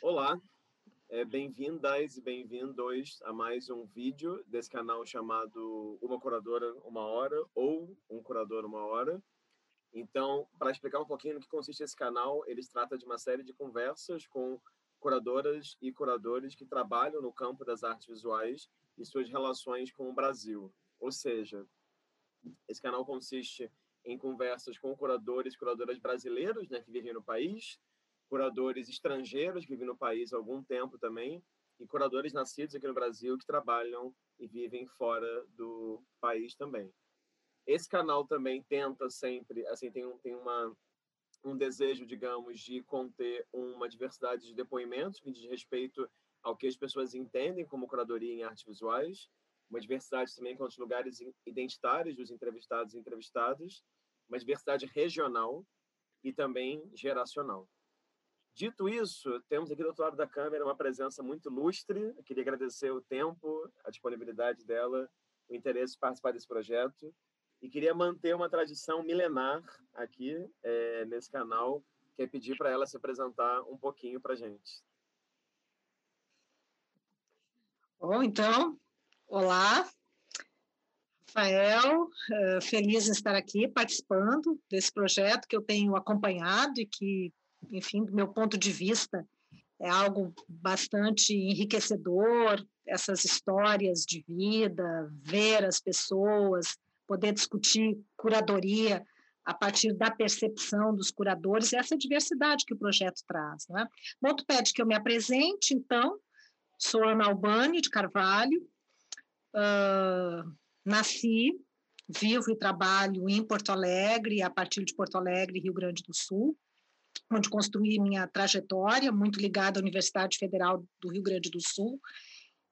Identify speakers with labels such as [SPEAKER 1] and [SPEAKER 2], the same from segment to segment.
[SPEAKER 1] Olá, é, bem-vindas e bem-vindos a mais um vídeo desse canal chamado Uma Curadora Uma Hora ou Um Curador Uma Hora. Então, para explicar um pouquinho no que consiste esse canal, eles tratam de uma série de conversas com curadoras e curadores que trabalham no campo das artes visuais e suas relações com o Brasil. Ou seja, esse canal consiste em conversas com curadores e curadoras brasileiros né, que vivem no país, curadores estrangeiros que vivem no país há algum tempo também, e curadores nascidos aqui no Brasil que trabalham e vivem fora do país também. Esse canal também tenta sempre, assim, tem, um, tem uma, um desejo, digamos, de conter uma diversidade de depoimentos que diz respeito ao que as pessoas entendem como curadoria em artes visuais, uma diversidade também com os lugares identitários dos entrevistados e entrevistadas, uma diversidade regional e também geracional. Dito isso, temos aqui do outro lado da câmera uma presença muito ilustre. Eu queria agradecer o tempo, a disponibilidade dela, o interesse em participar desse projeto. E queria manter uma tradição milenar aqui é, nesse canal, que é pedir para ela se apresentar um pouquinho para a gente.
[SPEAKER 2] Bom, então, olá, Rafael, eh, feliz em estar aqui participando desse projeto que eu tenho acompanhado e que enfim, do meu ponto de vista, é algo bastante enriquecedor, essas histórias de vida, ver as pessoas, poder discutir curadoria a partir da percepção dos curadores, essa diversidade que o projeto traz. Né? Tu pede que eu me apresente, então, sou Ana Albani de Carvalho, uh, nasci, vivo e trabalho em Porto Alegre, a partir de Porto Alegre, Rio Grande do Sul, onde construí minha trajetória, muito ligada à Universidade Federal do Rio Grande do Sul,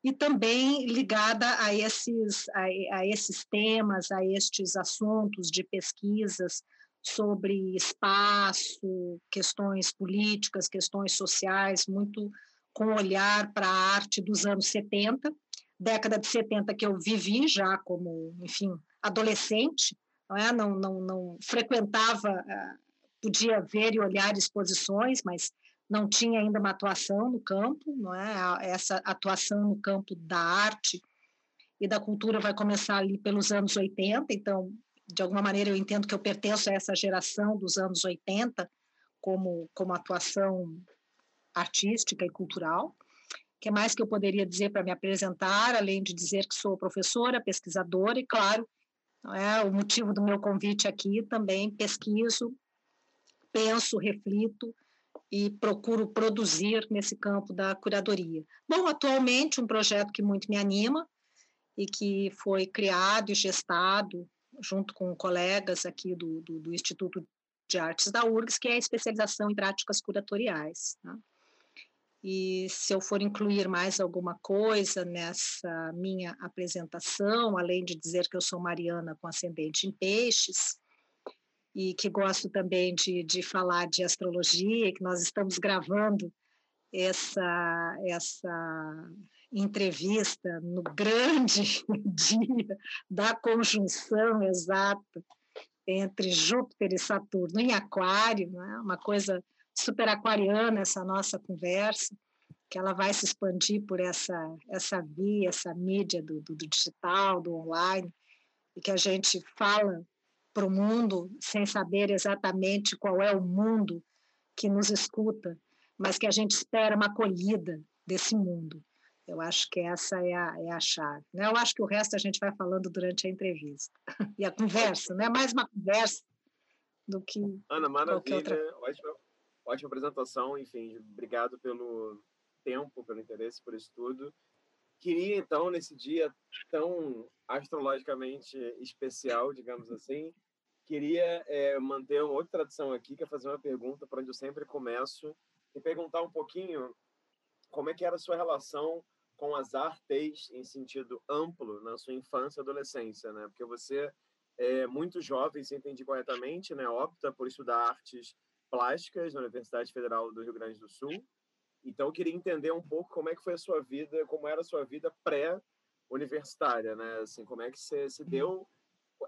[SPEAKER 2] e também ligada a esses, a, a esses temas, a estes assuntos de pesquisas sobre espaço, questões políticas, questões sociais, muito com olhar para a arte dos anos 70, década de 70 que eu vivi já como, enfim, adolescente, não, é? não, não, não frequentava ah, podia ver e olhar exposições, mas não tinha ainda uma atuação no campo, não é? Essa atuação no campo da arte e da cultura vai começar ali pelos anos 80, então, de alguma maneira, eu entendo que eu pertenço a essa geração dos anos 80 como, como atuação artística e cultural. O que mais que eu poderia dizer para me apresentar, além de dizer que sou professora, pesquisadora e, claro, é o motivo do meu convite aqui também pesquiso penso, reflito e procuro produzir nesse campo da curadoria. Bom, atualmente um projeto que muito me anima e que foi criado e gestado junto com colegas aqui do, do, do Instituto de Artes da URGS, que é a especialização em práticas curatoriais. Né? E se eu for incluir mais alguma coisa nessa minha apresentação, além de dizer que eu sou Mariana com ascendente em peixes, e que gosto também de, de falar de astrologia, que nós estamos gravando essa, essa entrevista no grande dia da conjunção exata entre Júpiter e Saturno em Aquário, né? uma coisa super aquariana essa nossa conversa, que ela vai se expandir por essa, essa via, essa mídia do, do, do digital, do online, e que a gente fala para o mundo sem saber exatamente qual é o mundo que nos escuta, mas que a gente espera uma acolhida desse mundo. Eu acho que essa é a, é a chave. Né? Eu acho que o resto a gente vai falando durante a entrevista. E a conversa, né? mais uma conversa do que.
[SPEAKER 1] Ana, maravilha. Outra... Ótima, ótima apresentação. Enfim, obrigado pelo tempo, pelo interesse por isso tudo. Queria, então, nesse dia tão astrologicamente especial, digamos assim, queria é, manter uma outra tradição aqui, que é fazer uma pergunta para onde eu sempre começo e perguntar um pouquinho como é que era a sua relação com as artes em sentido amplo na sua infância e adolescência, né? Porque você é muito jovem, se entendi corretamente, né? Opta por estudar artes plásticas na Universidade Federal do Rio Grande do Sul. Então, eu queria entender um pouco como é que foi a sua vida, como era a sua vida pré-universitária, né? Assim, como é que você se deu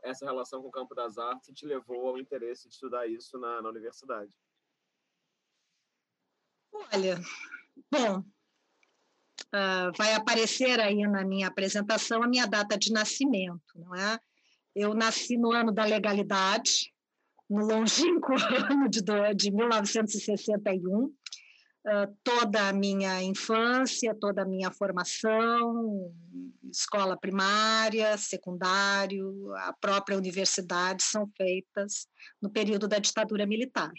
[SPEAKER 1] essa relação com o campo das artes te levou ao interesse de estudar isso na, na universidade?
[SPEAKER 2] Olha, Bom, uh, vai aparecer aí na minha apresentação a minha data de nascimento, não é? Eu nasci no ano da legalidade, no longínquo ano de, de 1961, Toda a minha infância, toda a minha formação, escola primária, secundário, a própria universidade são feitas no período da ditadura militar.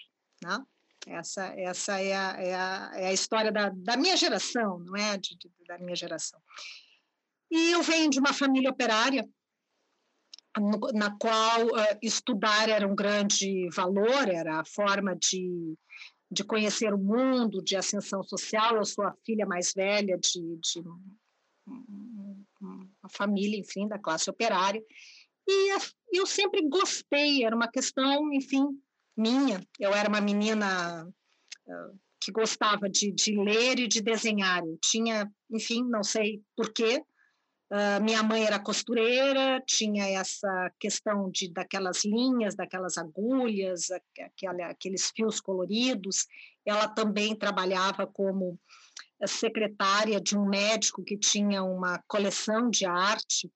[SPEAKER 2] Né? Essa, essa é, a, é, a, é a história da, da minha geração, não é? De, de, da minha geração. E eu venho de uma família operária, na qual uh, estudar era um grande valor, era a forma de, de conhecer o mundo, de ascensão social. Eu sou a filha mais velha de, de uma família, enfim, da classe operária. E eu sempre gostei, era uma questão, enfim, minha. Eu era uma menina uh, que gostava de, de, ler e de desenhar. Eu tinha, enfim, não sei porquê. Uh, minha mãe era costureira, tinha essa questão de daquelas linhas, daquelas agulhas, aquela, aqueles fios coloridos. Ela também trabalhava como secretária de um médico que tinha uma coleção de arte,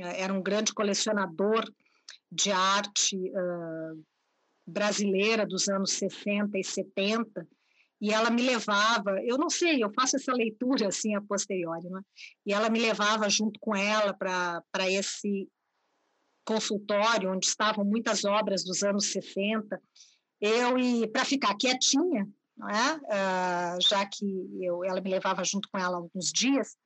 [SPEAKER 2] eh, era um grande colecionador de arte uh, brasileira dos anos 60 e 70, e ela me levava, eu não sei, eu faço essa leitura assim a posteriori, né? e ela me levava junto com ela para esse consultório onde estavam muitas obras dos anos 60, eu e para ficar quietinha, não é? Uh, já que eu, ela me levava junto com ela alguns dias,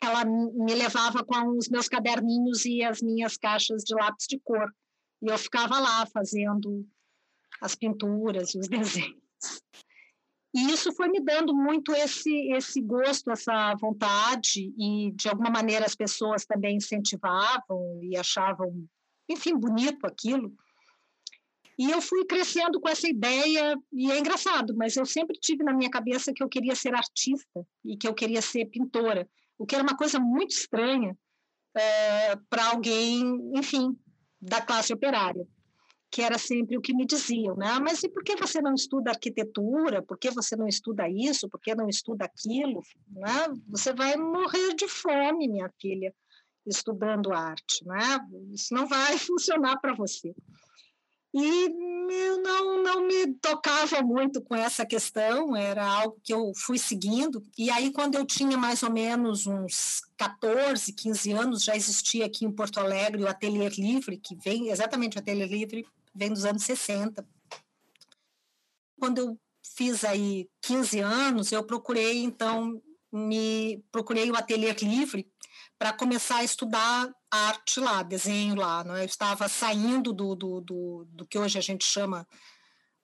[SPEAKER 2] ela me levava com os meus caderninhos e as minhas caixas de lápis de cor, e eu ficava lá fazendo as pinturas e os desenhos. E isso foi me dando muito esse, esse gosto, essa vontade, e de alguma maneira as pessoas também incentivavam e achavam, enfim, bonito aquilo. E eu fui crescendo com essa ideia, e é engraçado, mas eu sempre tive na minha cabeça que eu queria ser artista e que eu queria ser pintora, o que era uma coisa muito estranha é, para alguém, enfim, da classe operária que era sempre o que me diziam, né? Ah, mas e por que você não estuda arquitetura? Por que você não estuda isso? Por que não estuda aquilo? Né? Você vai morrer de fome, minha filha, estudando arte, né? Isso não vai funcionar para você. E eu não, não me tocava muito com essa questão, era algo que eu fui seguindo. E aí, quando eu tinha mais ou menos uns 14, 15 anos, já existia aqui em Porto Alegre o Atelier Livre, que vem exatamente o Atelier Livre vem dos anos 60. Quando eu fiz aí 15 anos, eu procurei, então, me procurei o Ateliê Livre para começar a estudar arte lá, desenho lá. Não? É? Eu estava saindo do, do, do, do que hoje a gente chama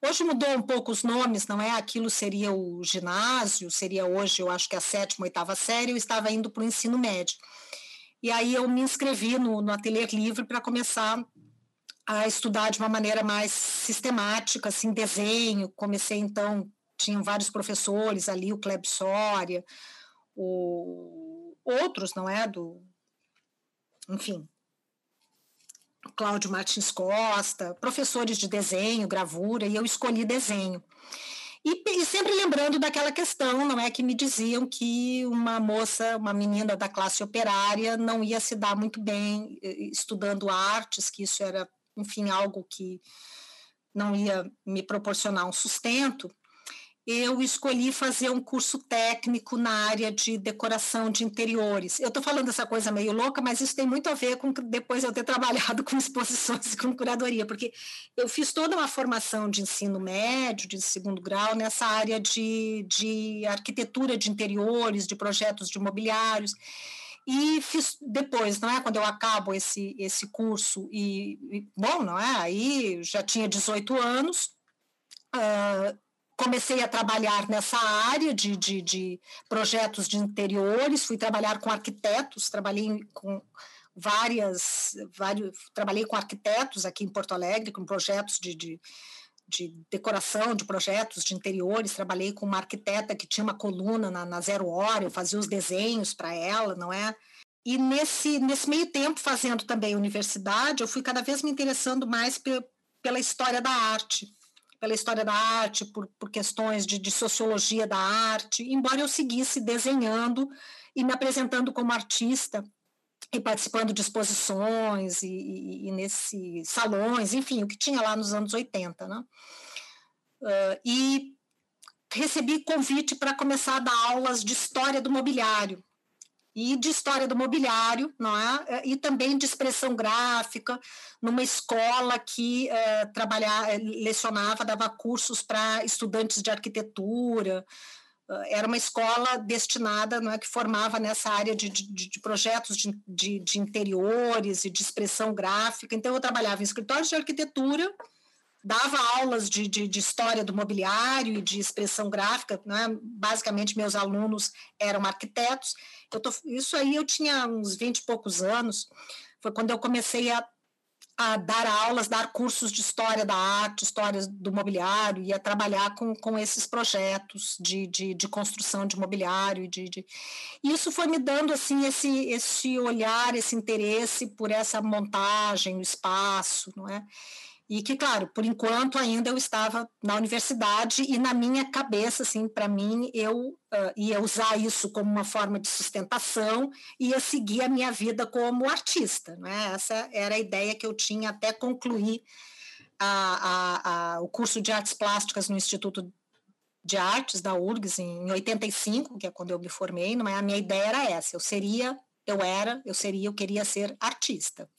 [SPEAKER 2] Hoje mudou um pouco os nomes, não é? Aquilo seria o ginásio, seria hoje, eu acho que a sétima, oitava série, eu estava indo para o ensino médio. E aí eu me inscrevi no, no Ateliê Livre para começar a estudar de uma maneira mais sistemática, assim, desenho. Comecei, então, tinham vários professores ali, o Kleb Soria, o... outros, não é? Do... Enfim, Cláudio Martins Costa, professores de desenho, gravura, e eu escolhi desenho. E, e, sempre lembrando daquela questão, não é que me diziam que uma moça, uma menina da classe operária não ia se dar muito bem eh, estudando artes, que isso era enfim, algo que não ia me proporcionar um sustento, eu escolhi fazer um curso técnico na área de decoração de interiores. Eu estou falando essa coisa meio louca, mas isso tem muito a ver com depois eu ter trabalhado com exposições e com curadoria, porque eu fiz toda uma formação de ensino médio, de segundo grau, nessa área de, de arquitetura de interiores, de projetos de imobiliários. E fiz depois, não é? Quando eu acabo esse, esse curso, e, e bom, não é? Aí já tinha 18 anos, uh, comecei a trabalhar nessa área de, de, de, projetos de interiores, fui trabalhar com arquitetos, trabalhei com várias, vários, trabalhei com arquitetos aqui em Porto Alegre, com projetos de, de de decoração de projetos de interiores, trabalhei com uma arquiteta que tinha uma coluna na, na Zero Hora, eu fazia os desenhos para ela, não é? E nesse, nesse meio tempo, fazendo também universidade, eu fui cada vez me interessando mais pe, pela história da arte. pela história da arte, por, por questões de, de sociologia da arte, embora eu seguisse desenhando e me apresentando como artista e participando de exposições e, e, e nesses salões, enfim, o que tinha lá nos anos 80, né? Uh, e recebi convite para começar a dar aulas de história do mobiliário e de história do mobiliário, não é? E também de expressão gráfica, numa escola que uh, trabalhava, lecionava, dava cursos para estudantes de arquitetura, era uma escola destinada, não é, que formava nessa área de, de, de projetos de, de, de, interiores e de expressão gráfica. Então, eu trabalhava em escritórios de arquitetura, dava aulas de, de, história do mobiliário e de expressão gráfica. Né? Basicamente, meus alunos eram arquitetos. Eu tô, isso aí eu tinha uns 20 e poucos anos. Foi quando eu comecei a a dar aulas, dar cursos de história da arte, histórias do mobiliário, e a trabalhar com, com esses projetos de, de, de construção de mobiliário. De, de... Isso foi me dando assim esse, esse olhar, esse interesse por essa montagem, o espaço, não é? E que, claro, por enquanto ainda eu estava na universidade e na minha cabeça, assim, para mim, eu uh, ia usar isso como uma forma de sustentação e ia seguir a minha vida como artista. Né? Essa era a ideia que eu tinha até concluir a, a, a, o curso de artes plásticas no Instituto de Artes da URGS em 85, que é quando eu me formei, não é? A minha ideia era essa, eu seria, eu era, eu seria, eu queria ser artista.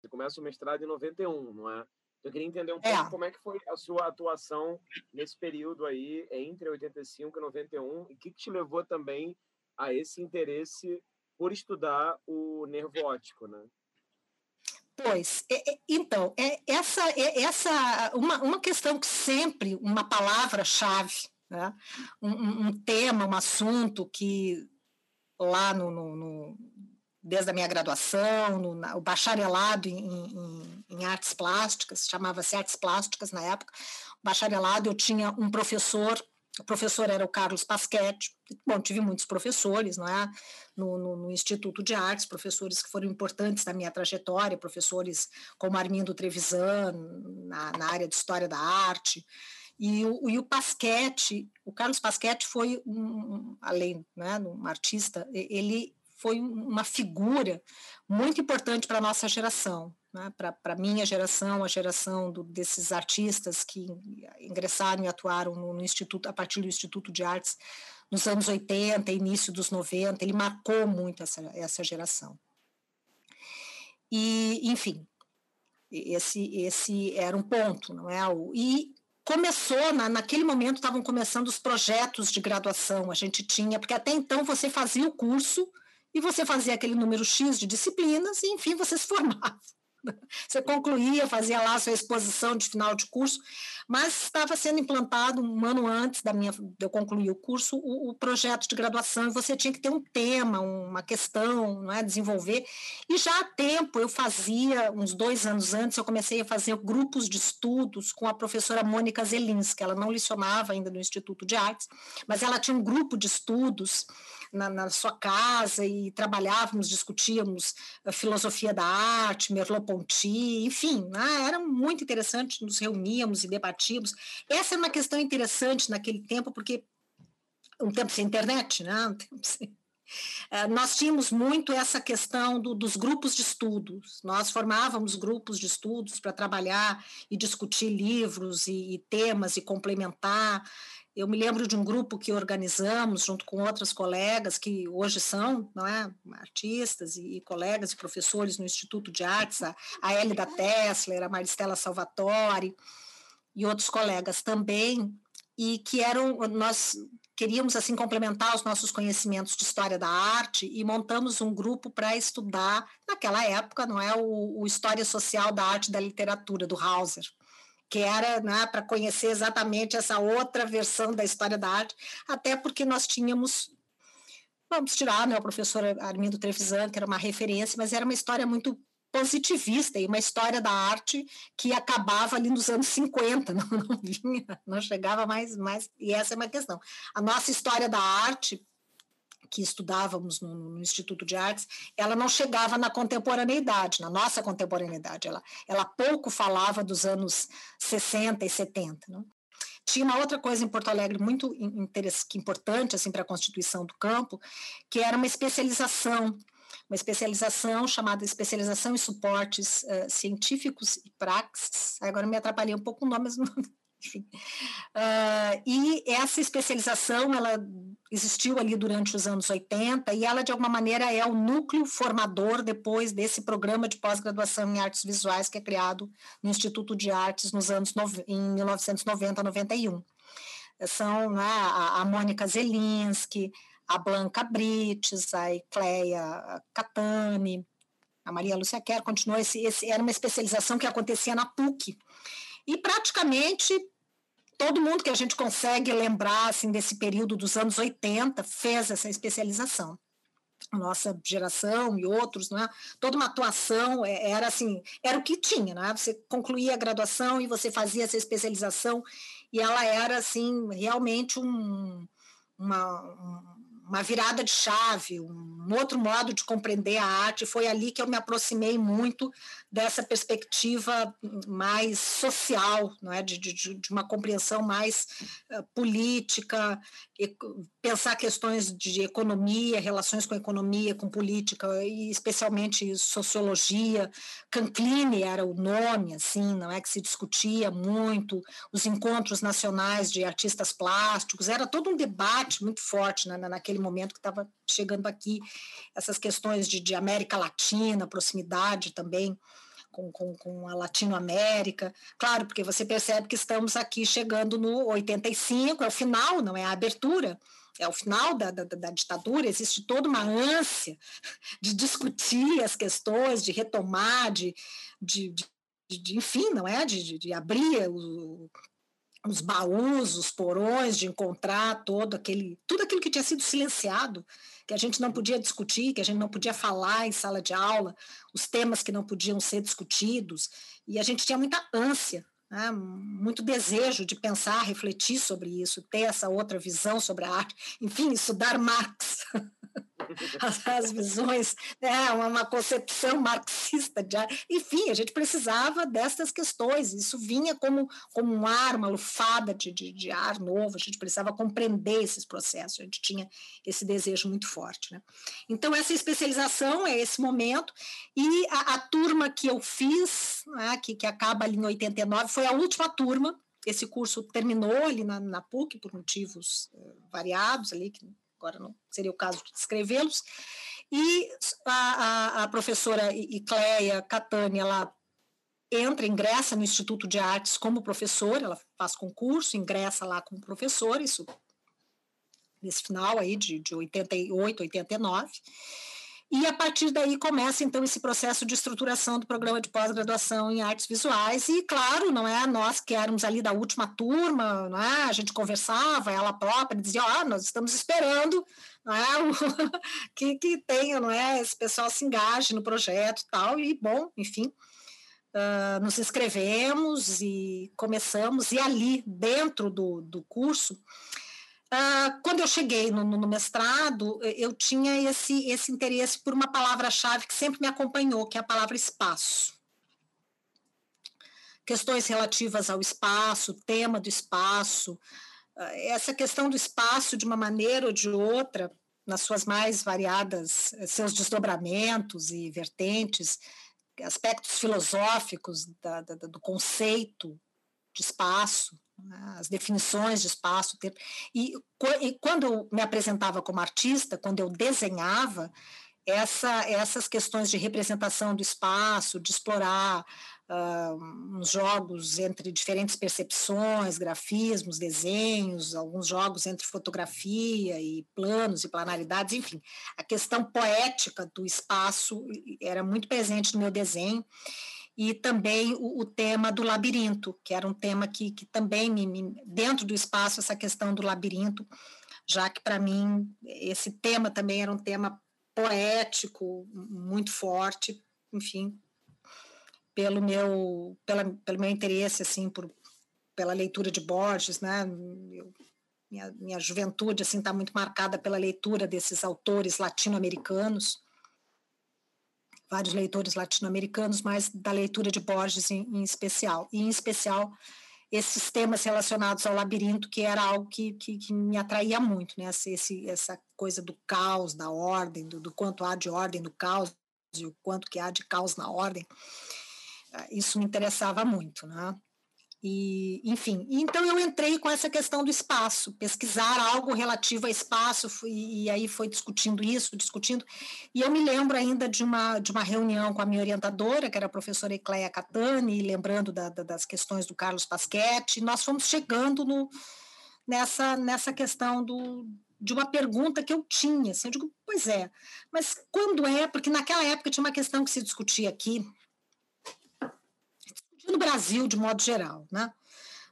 [SPEAKER 1] Você começa o mestrado em 91, não é? Eu queria entender um pouco é. como é que foi a sua atuação nesse período aí, entre 85 e 91, e o que, que te levou também a esse interesse por estudar o nervo óptico, né?
[SPEAKER 2] Pois, é, é, então, é, essa é essa uma, uma questão que sempre, uma palavra-chave, né? um, um, tema, um assunto que lá no, no, no desde a minha graduação, no, na, o bacharelado em, em, em artes plásticas, chamava-se artes plásticas na época. Bacharelado eu tinha um professor, o professor era o Carlos Pasquetti. Bom, tive muitos professores, não é? No, no, no, Instituto de Artes, professores que foram importantes na minha trajetória, professores como Armindo Trevisan, na, na área de História da Arte. E o, e o Pasquetti, o Carlos Pasquetti foi, um, além né, de um artista, ele foi uma figura muito importante para a nossa geração, né? para a minha geração, a geração do, desses artistas que ingressaram e atuaram no, no, Instituto, a partir do Instituto de Artes nos anos 80, início dos 90, ele marcou muito essa, essa geração. E, enfim, esse, esse era um ponto, não é? E começou, na, naquele momento estavam começando os projetos de graduação, a gente tinha, porque até então você fazia o curso, e você fazia aquele número X de disciplinas e, enfim, você se formava. Você concluía, fazia lá sua exposição de final de curso, mas estava sendo implantado um ano antes da minha, de eu concluir o curso o, o, projeto de graduação e você tinha que ter um tema, uma questão, não é, desenvolver. E já há tempo eu fazia, uns dois anos antes, eu comecei a fazer grupos de estudos com a professora Mônica Zelinski. Ela não licionava ainda no Instituto de Artes, mas ela tinha um grupo de estudos na, na sua casa e trabalhávamos, discutíamos a filosofia da arte, Merleau-Ponty, enfim, né? era muito interessante, nos reuníamos e debatíamos. Essa é uma questão interessante naquele tempo, porque um tempo sem internet, né? Um tempo sem... É, nós tínhamos muito essa questão do, dos grupos de estudos. Nós formávamos grupos de estudos para trabalhar e discutir livros e, e, temas e complementar. Eu me lembro de um grupo que organizamos junto com outras colegas que hoje são não é, artistas e, e colegas e professores no Instituto de Artes, a, a Elida Tessler, a Maristela Salvatore e outros colegas também, e que eram nós queríamos assim complementar os nossos conhecimentos de história da arte e montamos um grupo para estudar naquela época, não é, o, o História Social da Arte e da Literatura do Hauser que era né, para conhecer exatamente essa outra versão da história da arte, até porque nós tínhamos, vamos tirar né, o professor Armindo Trevisan, que era uma referência, mas era uma história muito positivista e uma história da arte que acabava ali nos anos 50, não, não vinha, não chegava mais, mais, e essa é uma questão. A nossa história da arte, que estudávamos no, no, Instituto de Artes, ela não chegava na contemporaneidade, na nossa contemporaneidade. Ela, ela pouco falava dos anos 60 e 70. Não? tinha uma outra coisa em Porto Alegre muito importante assim para a constituição do campo, que era uma especialização uma especialização chamada especialização em suportes uh, científicos e praxis. Agora me atrapalhei um pouco o nome, mas não, enfim. Uh, e essa especialização, ela existiu ali durante os anos 80 e ela, de alguma maneira, é o núcleo formador depois desse programa de pós-graduação em artes visuais que é criado no Instituto de Artes nos anos em 1990, 91. São né, a, a Mônica Zelinski, a Blanca Brites, a Ecleia Catani, a Maria Lúcia Kerr, continuou, esse, esse, era uma especialização que acontecia na PUC. E praticamente todo mundo que a gente consegue lembrar assim, desse período dos anos 80 fez essa especialização. Nossa geração e outros, né? toda uma atuação é, era assim, era o que tinha, né? Você concluía a graduação e você fazia essa especialização e ela era assim realmente um, uma, uma virada de chave, um outro modo de compreender a arte. Foi ali que eu me aproximei muito dessa perspectiva mais social, não é? de, de, de uma compreensão mais uh, política, e, pensar questões de economia, relações com economia, com política, e especialmente sociologia. Cancline era o nome, assim, não é que se discutia muito, os encontros nacionais de artistas plásticos, era todo um debate muito forte né, naquele momento que estava chegando aqui, essas questões de, de América Latina, proximidade também com, com, com a Latinoamérica. Claro, porque você percebe que estamos aqui chegando no 85, é o final, não é a abertura é o final da, da, da, ditadura, existe toda uma ânsia de discutir as questões, de retomar, de, de, de, de enfim, não é? De, de abrir o, os baús, os porões, de encontrar todo aquele, tudo aquilo que tinha sido silenciado, que a gente não podia discutir, que a gente não podia falar em sala de aula, os temas que não podiam ser discutidos, e a gente tinha muita ânsia, né, muito desejo de pensar, refletir sobre isso, ter essa outra visão sobre a arte, enfim, estudar Marx. as, as visões, né, uma, concepção marxista de Enfim, a gente precisava dessas questões, isso vinha como, como um ar, uma lufada de, de, de ar novo, a gente precisava compreender esses processos, a gente tinha esse desejo muito forte. Né? Então, essa especialização é esse momento, e a, a turma que eu fiz, né, que, que acaba ali em 89, foi a última turma, esse curso terminou ali na, na PUC por motivos uh, variados ali, que agora não seria o caso de descrevê-los. E a, a, a professora Icleia Catani, ela entra, ingressa no Instituto de Artes como professora, ela faz concurso, ingressa lá como professora, isso nesse final aí de, de 88, 89. E a partir daí começa então esse processo de estruturação do programa de pós-graduação em artes visuais e claro, não é nós que éramos ali da última turma, não é? A gente conversava, ela própria dizia, ah, nós estamos esperando, não é? que que tenha, não é? Esse pessoal se engaje no projeto tal e bom, enfim, uh, nos inscrevemos e começamos e ali dentro do, do curso Uh, quando eu cheguei no, no, mestrado, eu tinha esse, esse interesse por uma palavra-chave que sempre me acompanhou, que é a palavra espaço. Questões relativas ao espaço, tema do espaço, uh, essa questão do espaço, de uma maneira ou de outra, nas suas mais variadas, seus desdobramentos e vertentes, aspectos filosóficos da, da, do conceito de espaço, as definições de espaço, tempo. E, e, quando eu me apresentava como artista, quando eu desenhava, essa, essas questões de representação do espaço, de explorar uh, jogos entre diferentes percepções, grafismos, desenhos, alguns jogos entre fotografia e planos e planaridades, enfim, a questão poética do espaço era muito presente no meu desenho e também o, o, tema do labirinto, que era um tema que, que também, me, me, dentro do espaço, essa questão do labirinto, já que para mim esse tema também era um tema poético, muito forte, enfim, pelo meu, pela, pelo meu interesse, assim, por, pela leitura de Borges, né, eu, minha, minha juventude, assim, está muito marcada pela leitura desses autores latino-americanos, vários leitores latino-americanos, mas da leitura de Borges em, em, especial. E, em especial, esses temas relacionados ao labirinto, que era algo que, que, que me atraía muito, né? Esse, essa coisa do caos, da ordem, do, do quanto há de ordem no caos e o quanto que há de caos na ordem. Ah, isso me interessava muito, né? E, enfim, então eu entrei com essa questão do espaço, pesquisar algo relativo a espaço, fui, e aí foi discutindo isso, discutindo. E eu me lembro ainda de uma, de uma reunião com a minha orientadora, que era a professora Ecleia Catani, lembrando da, da, das questões do Carlos Pasquete, nós fomos chegando no, nessa, nessa questão do, de uma pergunta que eu tinha. Assim, eu digo, pois é, mas quando é? Porque naquela época tinha uma questão que se discutia aqui, no Brasil de modo geral, né?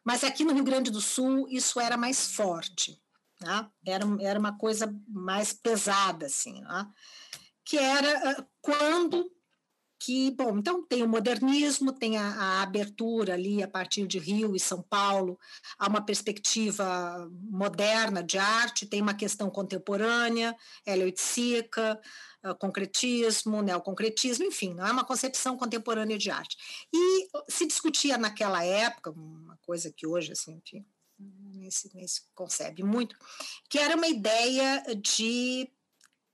[SPEAKER 2] Mas aqui no Rio Grande do Sul isso era mais forte, né? era, era uma coisa mais pesada, assim, né? que era quando que, bom, então tem o modernismo, tem a, a, abertura ali a partir de Rio e São Paulo, há uma perspectiva moderna de arte, tem uma questão contemporânea, Hélio Sica, uh, concretismo, neoconcretismo, enfim, não é uma concepção contemporânea de arte. E se discutia naquela época, uma coisa que hoje, assim, enfim, nem se, nem se concebe muito, que era uma ideia de,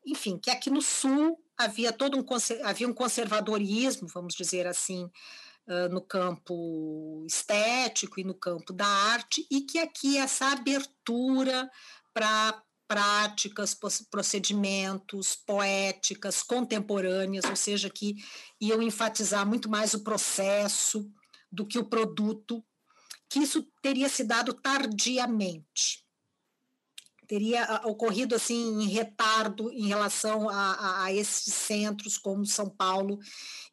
[SPEAKER 2] enfim, que aqui no Sul havia todo um, havia um conservadorismo, vamos dizer assim, no campo estético e no campo da arte, e que aqui essa abertura para práticas, procedimentos, poéticas, contemporâneas, ou seja, que iam enfatizar muito mais o processo do que o produto, que isso teria se dado tardiamente. Teria ah, ocorrido assim em retardo em relação a, a, a esses centros como São Paulo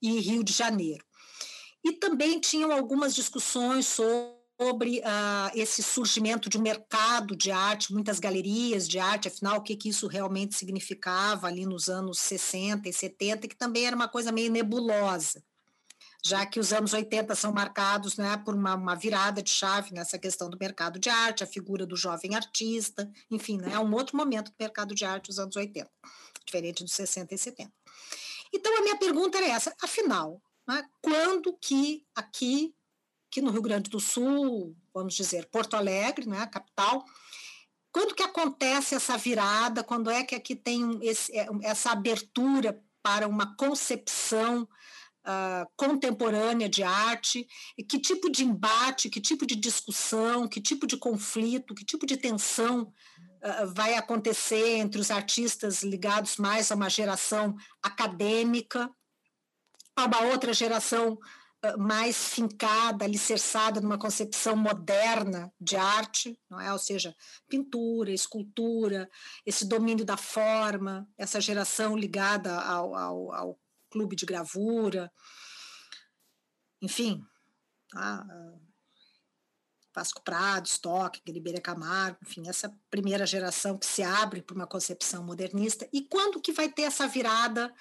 [SPEAKER 2] e Rio de Janeiro. E também tinham algumas discussões sobre uh, esse surgimento de um mercado de arte, muitas galerias de arte, afinal, o que, que isso realmente significava ali nos anos 60 e 70, que também era uma coisa meio nebulosa, já que os anos 80 são marcados né, por uma, uma virada de chave nessa questão do mercado de arte, a figura do jovem artista, enfim, né, é um outro momento do mercado de arte dos anos 80, diferente dos 60 e 70. Então, a minha pergunta era essa, afinal, né, quando que aqui aqui no Rio Grande do Sul, vamos dizer, Porto Alegre, né, capital. Quando que acontece essa virada? Quando é que aqui tem esse, é, essa abertura para uma concepção uh, contemporânea de arte? E que tipo de embate, que tipo de discussão, que tipo de conflito, que tipo de tensão uh, vai acontecer entre os artistas ligados mais a uma geração acadêmica, a uma outra geração mais fincada, alicerçada numa concepção moderna de arte, não é? Ou seja, pintura, escultura, esse domínio da forma, essa geração ligada ao, ao, ao clube de gravura, enfim, tá? Vasco Prado, Stock, Ribeira Camargo, enfim, essa primeira geração que se abre para uma concepção modernista. E quando que vai ter essa virada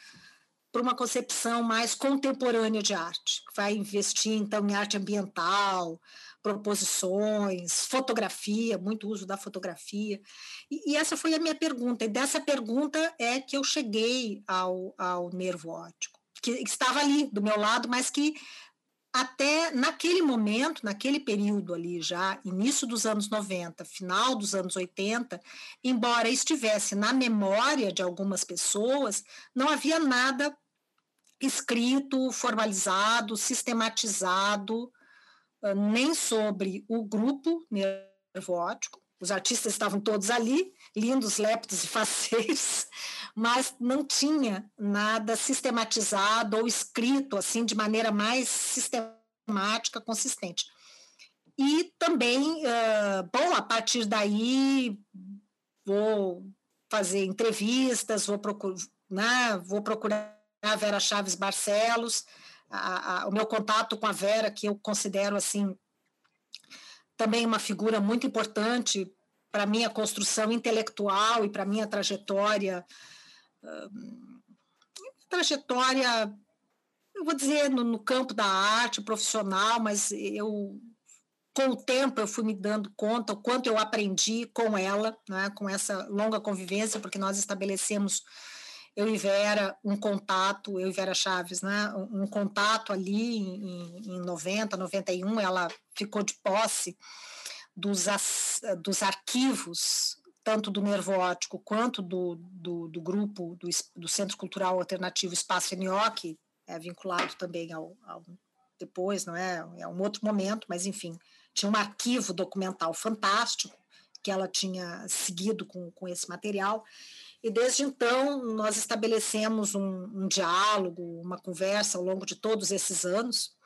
[SPEAKER 2] para uma concepção mais contemporânea de arte, vai investir então em arte ambiental, proposições, fotografia, muito uso da fotografia. E, e, essa foi a minha pergunta. E dessa pergunta é que eu cheguei ao, ao nervo óptico, que estava ali do meu lado, mas que até naquele momento, naquele período ali já, início dos anos 90, final dos anos 80, embora estivesse na memória de algumas pessoas, não havia nada escrito, formalizado, sistematizado, nem sobre o grupo nervo óptico. Os artistas estavam todos ali, lindos, lépidos e faceiros, mas não tinha nada sistematizado ou escrito assim de maneira mais sistemática, consistente. E também, bom, a partir daí vou fazer entrevistas, vou procurar, né, vou procurar a Vera Chaves Barcelos, a, a, o meu contato com a Vera, que eu considero assim também uma figura muito importante para minha construção intelectual e para minha trajetória trajetória eu vou dizer no, no, campo da arte profissional mas eu com o tempo eu fui me dando conta o quanto eu aprendi com ela né, com essa longa convivência porque nós estabelecemos eu e Vera um contato, eu e Vera Chaves, né, um, contato ali em, em 90, 91, ela ficou de posse dos, dos arquivos, tanto do Nervo Óptico quanto do, do, do grupo do, do, Centro Cultural Alternativo Espaço Enioque, é vinculado também ao, ao, depois, não é? É um outro momento, mas enfim, tinha um arquivo documental fantástico que ela tinha seguido com, com esse material. E desde então nós estabelecemos um, um diálogo, uma conversa ao longo de todos esses anos.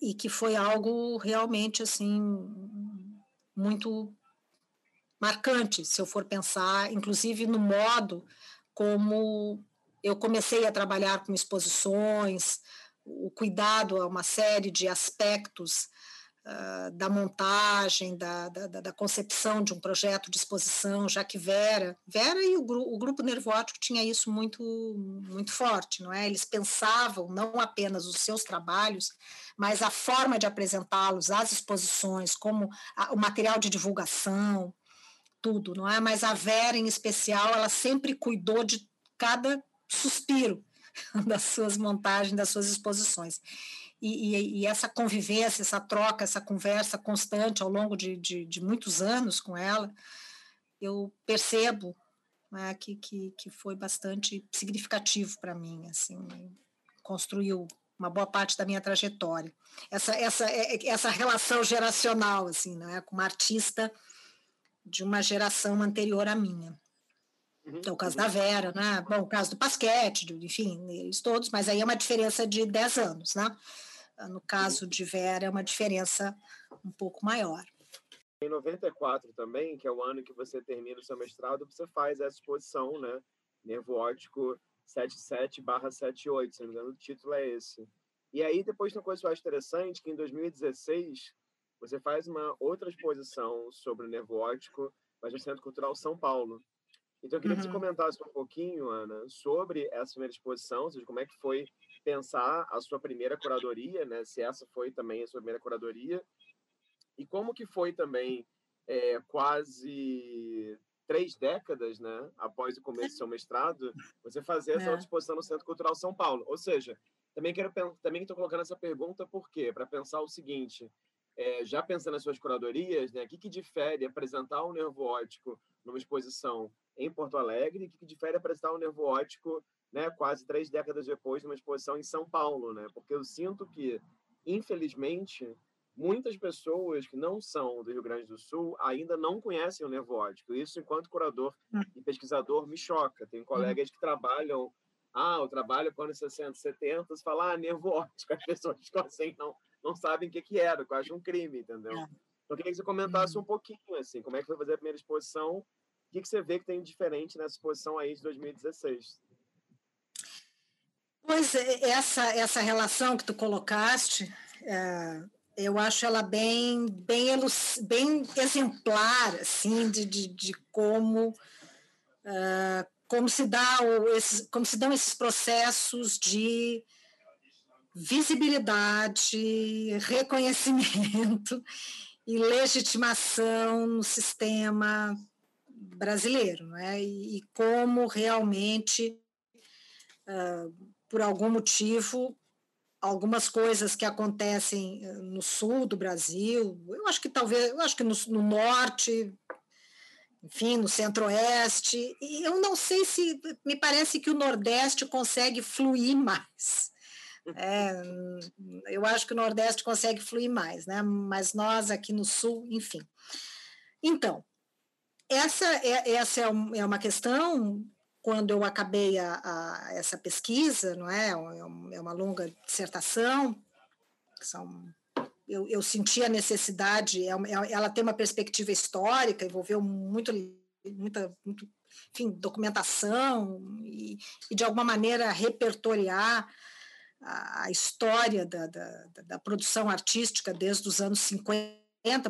[SPEAKER 2] E que foi algo realmente assim muito marcante, se eu for pensar, inclusive no modo como eu comecei a trabalhar com exposições, o cuidado a uma série de aspectos uh, da montagem, da, da, da, concepção de um projeto de exposição, já que Vera, Vera e o, o grupo Nervótico tinha isso muito muito forte, não é? Eles pensavam não apenas os seus trabalhos, mas a forma de apresentá-los, as exposições, como a, o material de divulgação, tudo, não é? Mas a Vera, em especial, ela sempre cuidou de cada suspiro das suas montagens, das suas exposições. E, e, e, essa convivência, essa troca, essa conversa constante ao longo de, de, de muitos anos com ela, eu percebo né, que, que, que foi bastante significativo para mim, assim, construiu uma boa parte da minha trajetória. Essa, essa, é, é, essa relação geracional, assim, né, com uma artista de uma geração anterior à minha. Uhum, é o caso uhum. da Vera, né? Bom, o caso do Pasquete, enfim, eles todos, mas aí é uma diferença de 10 anos, né? No caso de Vera, é uma diferença um pouco maior.
[SPEAKER 1] Em 94 também, que é o ano que você termina o seu mestrado, você faz essa exposição, né? Nervo óptico 77/78, se não me engano, o título é esse. E aí depois tem uma coisa que eu acho interessante, que em 2016 você faz uma outra exposição sobre o nervo óptico, mas no Centro Cultural São Paulo. Então, eu queria uhum. que você uhum. comentasse um pouquinho, Ana, sobre essa primeira exposição, ou seja, como é que foi pensar a sua primeira curadoria, né? Se essa foi também a sua primeira curadoria, e como que foi também é, quase três décadas, né, após o começo do seu mestrado, você fazer essa é. exposição no Centro Cultural São Paulo. Ou seja, também quero também estou colocando essa pergunta por quê? Para pensar o seguinte: é, já pensando nas suas curadorias, né, o que, que difere apresentar um nervo óptico numa exposição em Porto Alegre e o que, que difere apresentar um nervo óptico né, quase três décadas depois numa exposição em São Paulo, né? Porque eu sinto que, infelizmente, muitas pessoas que não são do Rio Grande do Sul ainda não conhecem o nervo óptico. Isso, enquanto curador hum. e pesquisador, me choca. Tem colegas que trabalham ah, eu trabalho com anos 60, 70, você fala, ah, nervo óptico. As pessoas ficam assim, não, não sabem o que, que era, quase um crime, entendeu? Então, eu queria que você comentasse uhum. um pouquinho, assim, como é que foi fazer a primeira exposição, o que, que você vê que tem diferente nessa exposição aí de 2016?
[SPEAKER 2] Pois, é, essa, essa relação que tu colocaste, é, eu acho ela bem, bem, bem exemplar, assim, de, de, de como... Uh, como se dá esses, como se dão esses processos de visibilidade, reconhecimento e legitimação no sistema brasileiro, não é? E, e como realmente, uh, por algum motivo, algumas coisas que acontecem ah, no sul do Brasil, eu acho que talvez, eu acho que no, no norte, enfim, no centro-oeste, eu não sei se, me parece que o nordeste consegue fluir mais, é, eu acho que o Nordeste consegue fluir mais, né? mas nós aqui no Sul, enfim. Então, essa é, essa é, é uma questão, quando eu acabei a, a, essa pesquisa, não é? É, é uma longa dissertação, são eu, eu, senti a necessidade, é é, ela tem uma perspectiva histórica, envolveu muito, muita, muito, enfim, documentação e, e, de alguma maneira, repertoriar a, história da, da, da, produção artística desde os anos 50,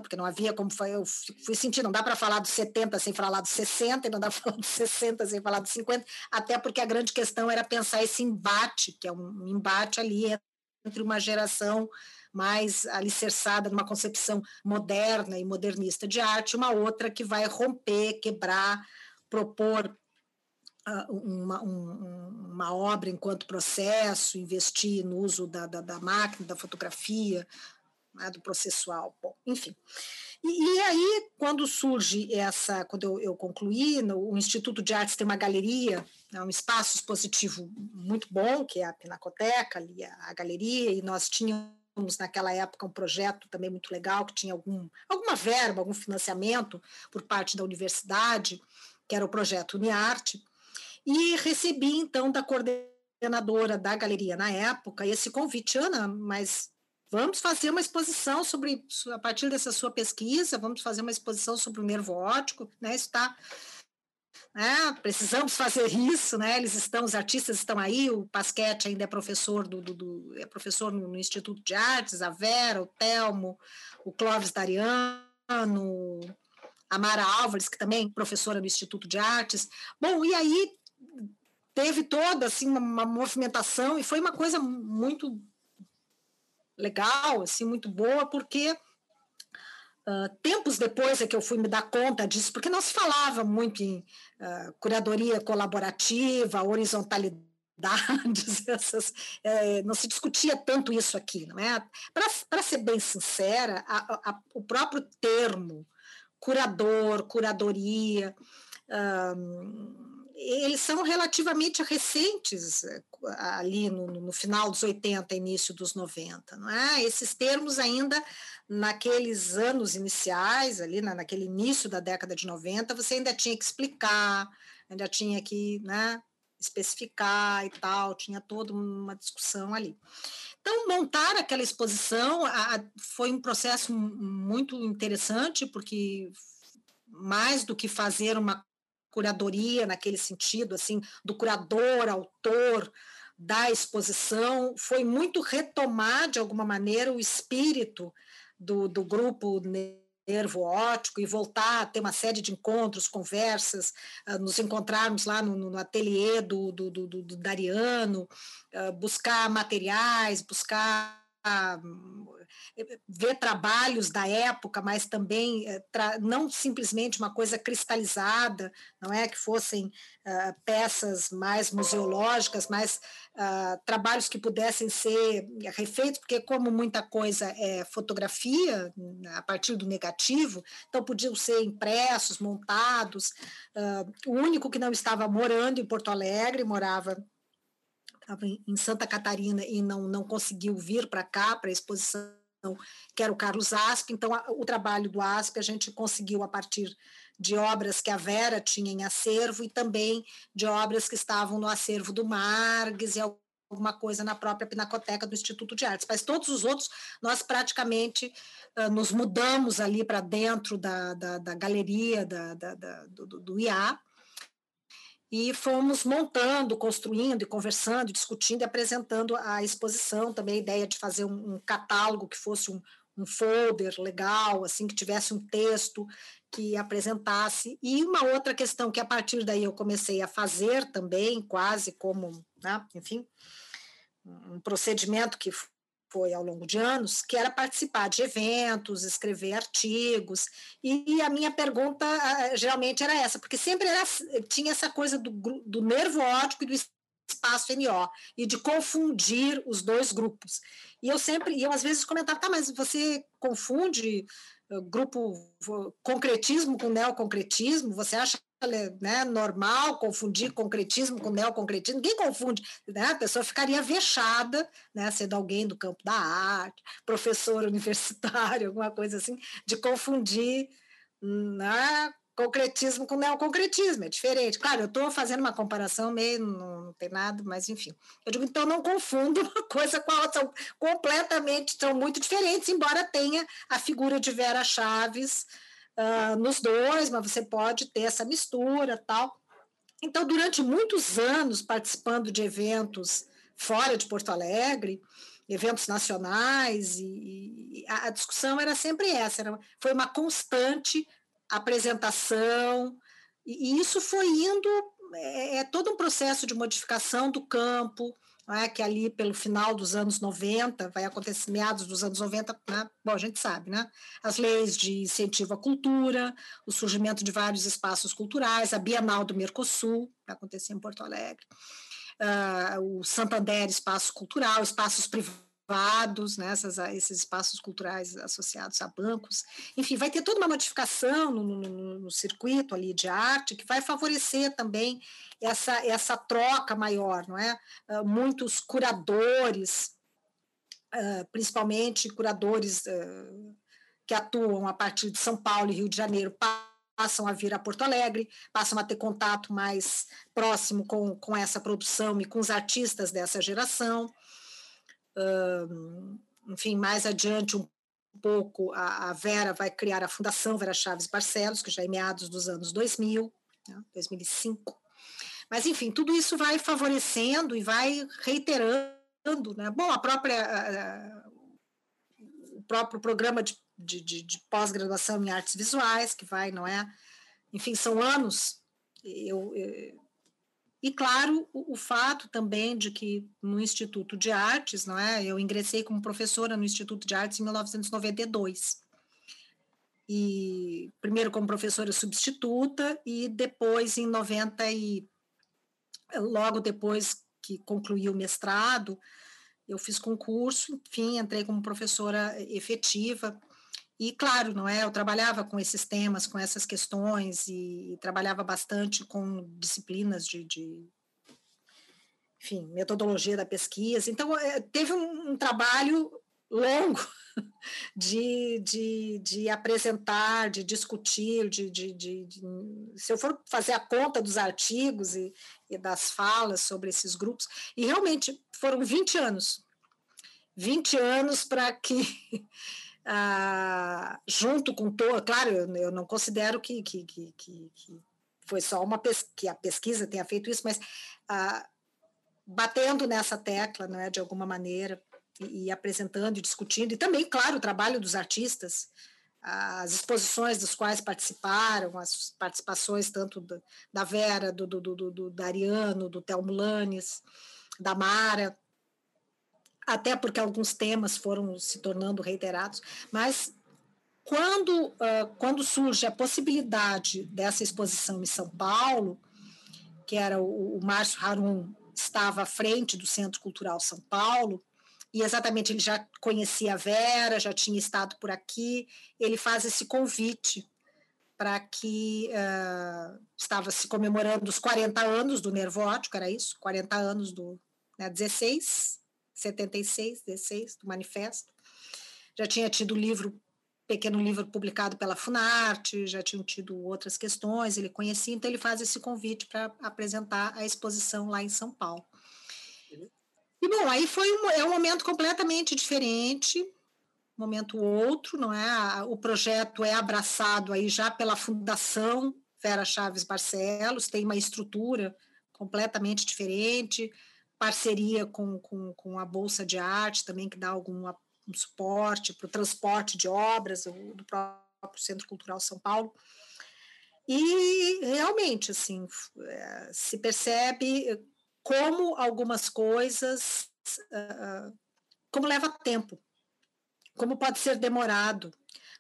[SPEAKER 2] porque não havia como foi, eu fui sentir, não dá para falar dos 70 sem falar dos 60, e não dá para falar dos 60 sem falar dos 50, até porque a grande questão era pensar esse embate, que é um embate ali entre uma geração mais alicerçada numa concepção moderna e modernista de arte, uma outra que vai romper, quebrar, propor uma, um, uma obra enquanto processo, investir no uso da, da, da máquina, da fotografia, né, do processual, bom, enfim. E, e, aí, quando surge essa, quando eu, eu concluí, no, o Instituto de Artes tem uma galeria, né, um espaço expositivo muito bom, que é a Pinacoteca, ali a, a galeria, e nós tínhamos naquela época um projeto também muito legal, que tinha algum, alguma verba, algum financiamento por parte da universidade, que era o projeto Uniarte, e recebi, então, da coordenadora da galeria na época esse convite, Ana, mas vamos fazer uma exposição sobre, a partir dessa sua pesquisa, vamos fazer uma exposição sobre o nervo óptico, né? Está é, precisamos fazer isso, né? Eles estão, os artistas estão aí, o Pasquete ainda é professor do, do, do é professor no, no, Instituto de Artes, a Vera, o Telmo, o Clóvis Dariano, a Mara Álvares, que também é professora no Instituto de Artes. Bom, e aí teve toda assim uma, uma movimentação e foi uma coisa muito legal, assim, muito boa, porque uh, tempos depois é que eu fui me dar conta disso, porque não se falava muito em uh, curadoria colaborativa, horizontalidade, essas, é, não se discutia tanto isso aqui, não é? Para ser bem sincera, a, a, o próprio termo curador, curadoria, um, eles são relativamente recentes, eh, ali no, no, final dos 80, início dos 90, não é? Esses termos ainda naqueles anos iniciais, ali na, naquele início da década de 90, você ainda tinha que explicar, ainda tinha que né, especificar e tal, tinha toda uma discussão ali. Então, montar aquela exposição a, foi um processo muito interessante, porque mais do que fazer uma curadoria naquele sentido, assim, do curador, autor da exposição, foi muito retomar, de alguma maneira, o espírito do, do grupo nervo óptico e voltar a ter uma série de encontros, conversas, uh, nos encontrarmos lá no, no ateliê do, do, do, do Dariano, uh, buscar materiais, buscar ver trabalhos da época, mas também eh, não simplesmente uma coisa cristalizada, não é que fossem uh, peças mais museológicas, mas uh, trabalhos que pudessem ser refeitos, porque como muita coisa é fotografia a partir do negativo, então podiam ser impressos, montados. O único que não estava morando em Porto Alegre morava estava em Santa Catarina e não, não conseguiu vir para cá, para a exposição, que era o Carlos Asp. Então, a, o trabalho do Asp a gente conseguiu a partir de obras que a Vera tinha em acervo e também de obras que estavam no acervo do Marques e alguma coisa na própria Pinacoteca do Instituto de Artes. Mas todos os outros, nós praticamente uh, nos mudamos ali para dentro da, da, da, galeria da, da do, do IA, e fomos montando, construindo e conversando, discutindo e apresentando a exposição, também a ideia de fazer um, um catálogo que fosse um, um, folder legal, assim, que tivesse um texto que apresentasse. E uma outra questão que a partir daí eu comecei a fazer também, quase como, né, enfim, um procedimento que foi ao longo de anos, que era participar de eventos, escrever artigos. E, a minha pergunta geralmente era essa, porque sempre era, tinha essa coisa do, do nervo óptico e do espaço NO, e de confundir os dois grupos. E eu sempre, e eu às vezes comentava, tá, mas você confunde eh, grupo concretismo com neoconcretismo? Você acha né, normal confundir concretismo com neoconcretismo, ninguém confunde, né? a pessoa ficaria vexada, né, sendo alguém do campo da arte, professor universitário, alguma coisa assim, de confundir né, concretismo com neoconcretismo, é diferente. Claro, eu estou fazendo uma comparação meio, não, tem nada, mas enfim. Eu digo, então não confundo uma coisa com a outra, são completamente, são muito diferentes, embora tenha a figura de Vera Chaves, uh, nos dois, mas você pode ter essa mistura tal. Então, durante muitos anos, participando de eventos fora de Porto Alegre, eventos nacionais, e, e a, discussão era sempre essa, era, foi uma constante apresentação, e, e isso foi indo, é, é todo um processo de modificação do campo, é? que ali pelo final dos anos 90, vai acontecer meados dos anos 90, né? bom, a gente sabe, né? As leis de incentivo à cultura, o surgimento de vários espaços culturais, a Bienal do Mercosul, vai acontecer em Porto Alegre, uh, o Santander Espaço Cultural, espaços privados privados, né, essas, esses espaços culturais associados a bancos. Enfim, vai ter toda uma modificação no, no, no, circuito ali de arte que vai favorecer também essa, essa troca maior, não é? Uh, muitos curadores, uh, principalmente curadores uh, que atuam a partir de São Paulo e Rio de Janeiro, passam a vir a Porto Alegre, passam a ter contato mais próximo com, com essa produção e com os artistas dessa geração enfim, mais adiante um pouco, a, a, Vera vai criar a Fundação Vera Chaves Barcelos, que já é meados dos anos 2000, né, 2005. Mas, enfim, tudo isso vai favorecendo e vai reiterando. Né? Bom, a própria, a, o próprio programa de, de, de, de pós-graduação em artes visuais, que vai, não é? Enfim, são anos. Eu, eu e, claro, o, o, fato também de que no Instituto de Artes, não é? Eu ingressei como professora no Instituto de Artes em 1992. E primeiro como professora substituta e depois em 90 e logo depois que concluí o mestrado, eu fiz concurso, enfim, entrei como professora efetiva e claro, não é? Eu trabalhava com esses temas, com essas questões e, e trabalhava bastante com disciplinas de, de, enfim, metodologia da pesquisa. Então é, teve um, um trabalho longo de, de, de, apresentar, de discutir, de, de, de, se eu for fazer a conta dos artigos e, e das falas sobre esses grupos, e realmente foram 20 anos 20 anos para que ah, junto com todo, claro, eu, eu, não considero que, que, que, que, foi só uma que a pesquisa tenha feito isso, mas ah, batendo nessa tecla, não é, de alguma maneira, e, e, apresentando e discutindo, e também, claro, o trabalho dos artistas, as exposições dos quais participaram, as participações tanto do, da Vera, do, do, do, do Dariano, do Telmo Lanes, da Mara, até porque alguns temas foram se tornando reiterados, mas quando, uh, quando surge a possibilidade dessa exposição em São Paulo, que era o, o Márcio Harum estava à frente do Centro Cultural São Paulo, e exatamente ele já conhecia a Vera, já tinha estado por aqui, ele faz esse convite para que uh, estava se comemorando os 40 anos do Nervótico, era isso? 40 anos do né, 16, 76, 16, do manifesto. Já tinha tido livro, pequeno livro publicado pela Funarte, já tinham tido outras questões, ele conhecia, então ele faz esse convite para apresentar a exposição lá em São Paulo. E bom, aí foi um, é um momento completamente diferente, momento outro, não é? O projeto é abraçado aí já pela Fundação Vera Chaves Barcelos, tem uma estrutura completamente diferente, parceria com, com, com a Bolsa de Arte também, que dá algum um suporte para o transporte de obras do próprio Centro Cultural São Paulo. E realmente, assim, é, se percebe como algumas coisas, como leva tempo, como pode ser demorado,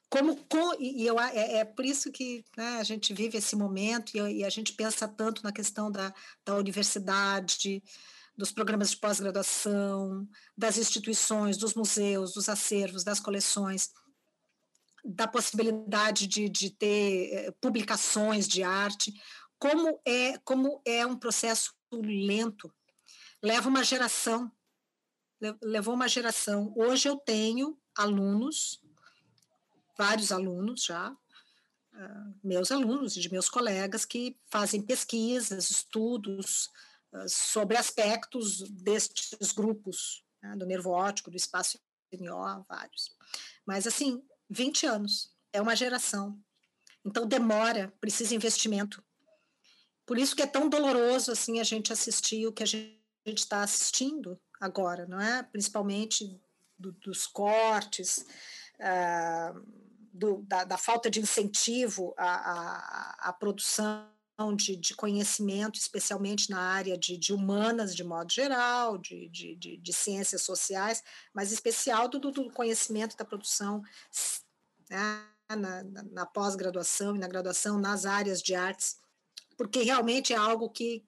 [SPEAKER 2] como com, e eu, é, é por isso que né, a gente vive esse momento e, e, a gente pensa tanto na questão da, da universidade, dos programas de pós-graduação, das instituições, dos museus, dos acervos, das coleções, da possibilidade de, de ter eh, publicações de arte, como é, como é um processo lento, leva uma geração, levou uma geração. Hoje eu tenho alunos, vários alunos já, uh, meus alunos e de meus colegas que fazem pesquisas, estudos, sobre aspectos destes grupos, né, do nervo óptico, do espaço NO, vários. Mas, assim, 20 anos, é uma geração. Então, demora, precisa investimento. Por isso que é tão doloroso, assim, a gente assistir o que a gente está assistindo agora, não é? Principalmente do, dos cortes, uh, do, da, da, falta de incentivo à, à, à produção de, de, conhecimento, especialmente na área de, de humanas, de modo geral, de, de, ciências sociais, mas especial do, do conhecimento da produção né, na, na, na pós-graduação e na graduação nas áreas de artes, porque realmente é algo que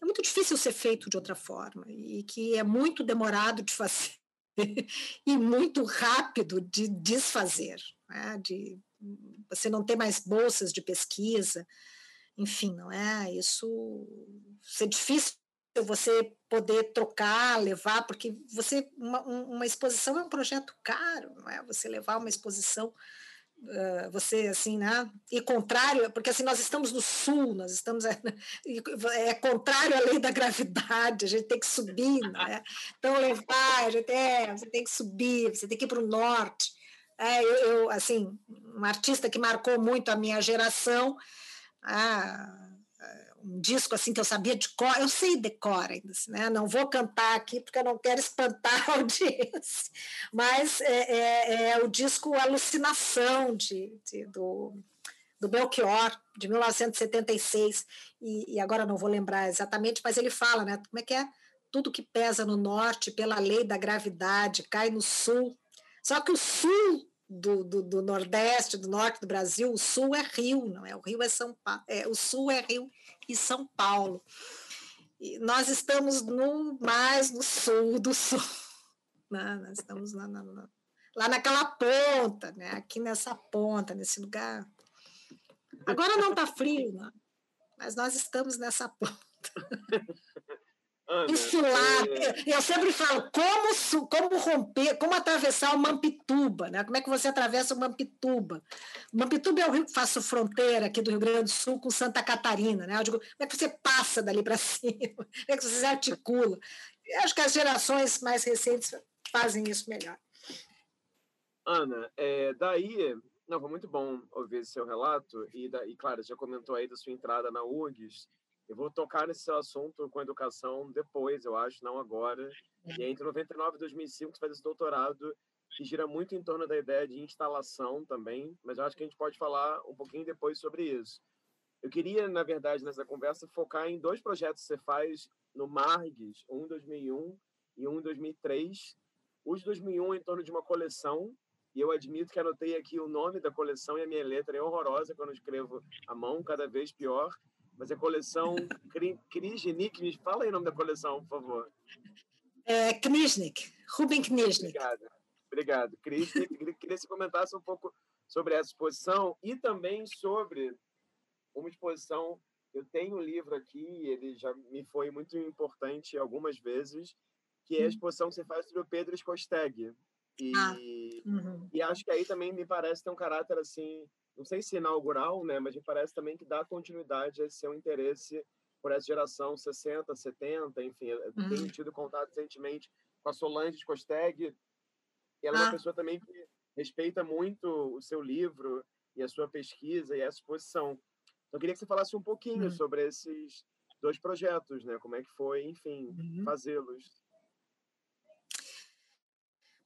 [SPEAKER 2] é muito difícil ser feito de outra forma e que é muito demorado de fazer e muito rápido de desfazer, né, de você não ter mais bolsas de pesquisa, enfim, não é? Isso ser difícil você poder trocar, levar, porque você uma, uma exposição é um projeto caro, não é? Você levar uma exposição você assim, né? E contrário, porque assim nós estamos no sul, nós estamos é, é contrário à lei da gravidade, a gente tem que subir, né? Então levar, a gente é, você tem que subir, você tem que ir para o norte. É, eu, eu, assim, um artista que marcou muito a minha geração ah, um disco assim que eu sabia de cor, eu sei decora ainda, assim, né? não vou cantar aqui porque eu não quero espantar a audiência, mas é, é, é o disco Alucinação de, de, do, do Belchior, de 1976, e, e agora não vou lembrar exatamente, mas ele fala, né? Como é que é? Tudo que pesa no norte pela lei da gravidade cai no sul. Só que o sul do, do, do, Nordeste, do Norte do Brasil, o Sul é Rio, não é? O Rio é São Paulo, é, o Sul é Rio e São Paulo. E nós estamos no mais no Sul do Sul, né? nós estamos lá, lá naquela ponta, né? Aqui nessa ponta, nesse lugar. Agora não está frio, não, mas nós estamos nessa ponta. Ana, Insular. É... Eu sempre falo, como, como romper, como atravessar o Mampituba, né? Como é que você atravessa o Mampituba? O Mampituba é o rio que faz fronteira aqui do Rio Grande do Sul com Santa Catarina, né? Eu digo, como é que você passa dali para cima? Como é que você se articula? Eu acho que as gerações mais recentes fazem isso melhor.
[SPEAKER 1] Ana, é, daí, não, foi muito bom ouvir esse seu relato e, e claro, já comentou aí da sua entrada na URGS, eu vou tocar nesse assunto com educação depois, eu acho, não agora. E entre 99 e 2005 você faz esse doutorado que gira muito em torno da ideia de instalação também, mas eu acho que a gente pode falar um pouquinho depois sobre isso. Eu queria, na verdade, nessa conversa, focar em dois projetos que você faz no Margs, um em 2001 e um em 2003. Os de 2001 em torno de uma coleção, e eu admito que anotei aqui o nome da coleção e a minha letra é horrorosa quando eu escrevo à mão, cada vez pior mas é coleção Krishnik. Fala aí o nome da coleção, por favor.
[SPEAKER 2] É, Kniznik, Ruben Kniznik.
[SPEAKER 1] Obrigado. Obrigado, Krishnik. Queria que você comentasse um pouco sobre essa exposição e também sobre uma exposição. Eu tenho um livro aqui, ele já me foi muito importante algumas vezes, que é a hum. exposição que você faz sobre o Pedro Skosteg. E, ah, uhum. e acho que aí também me parece ter um caráter assim não sei se inaugural, né, mas me parece também que dá continuidade a esse seu interesse por essa geração 60, 70, enfim, uhum. tenho tido contato recentemente com a Solange Costeg, e ela ah. é uma ah. pessoa também que respeita muito o seu livro e a sua pesquisa e a exposição. Então, eu queria que você falasse um pouquinho uhum. sobre esses dois projetos, né? Como é que foi, enfim, uhum. fazê-los.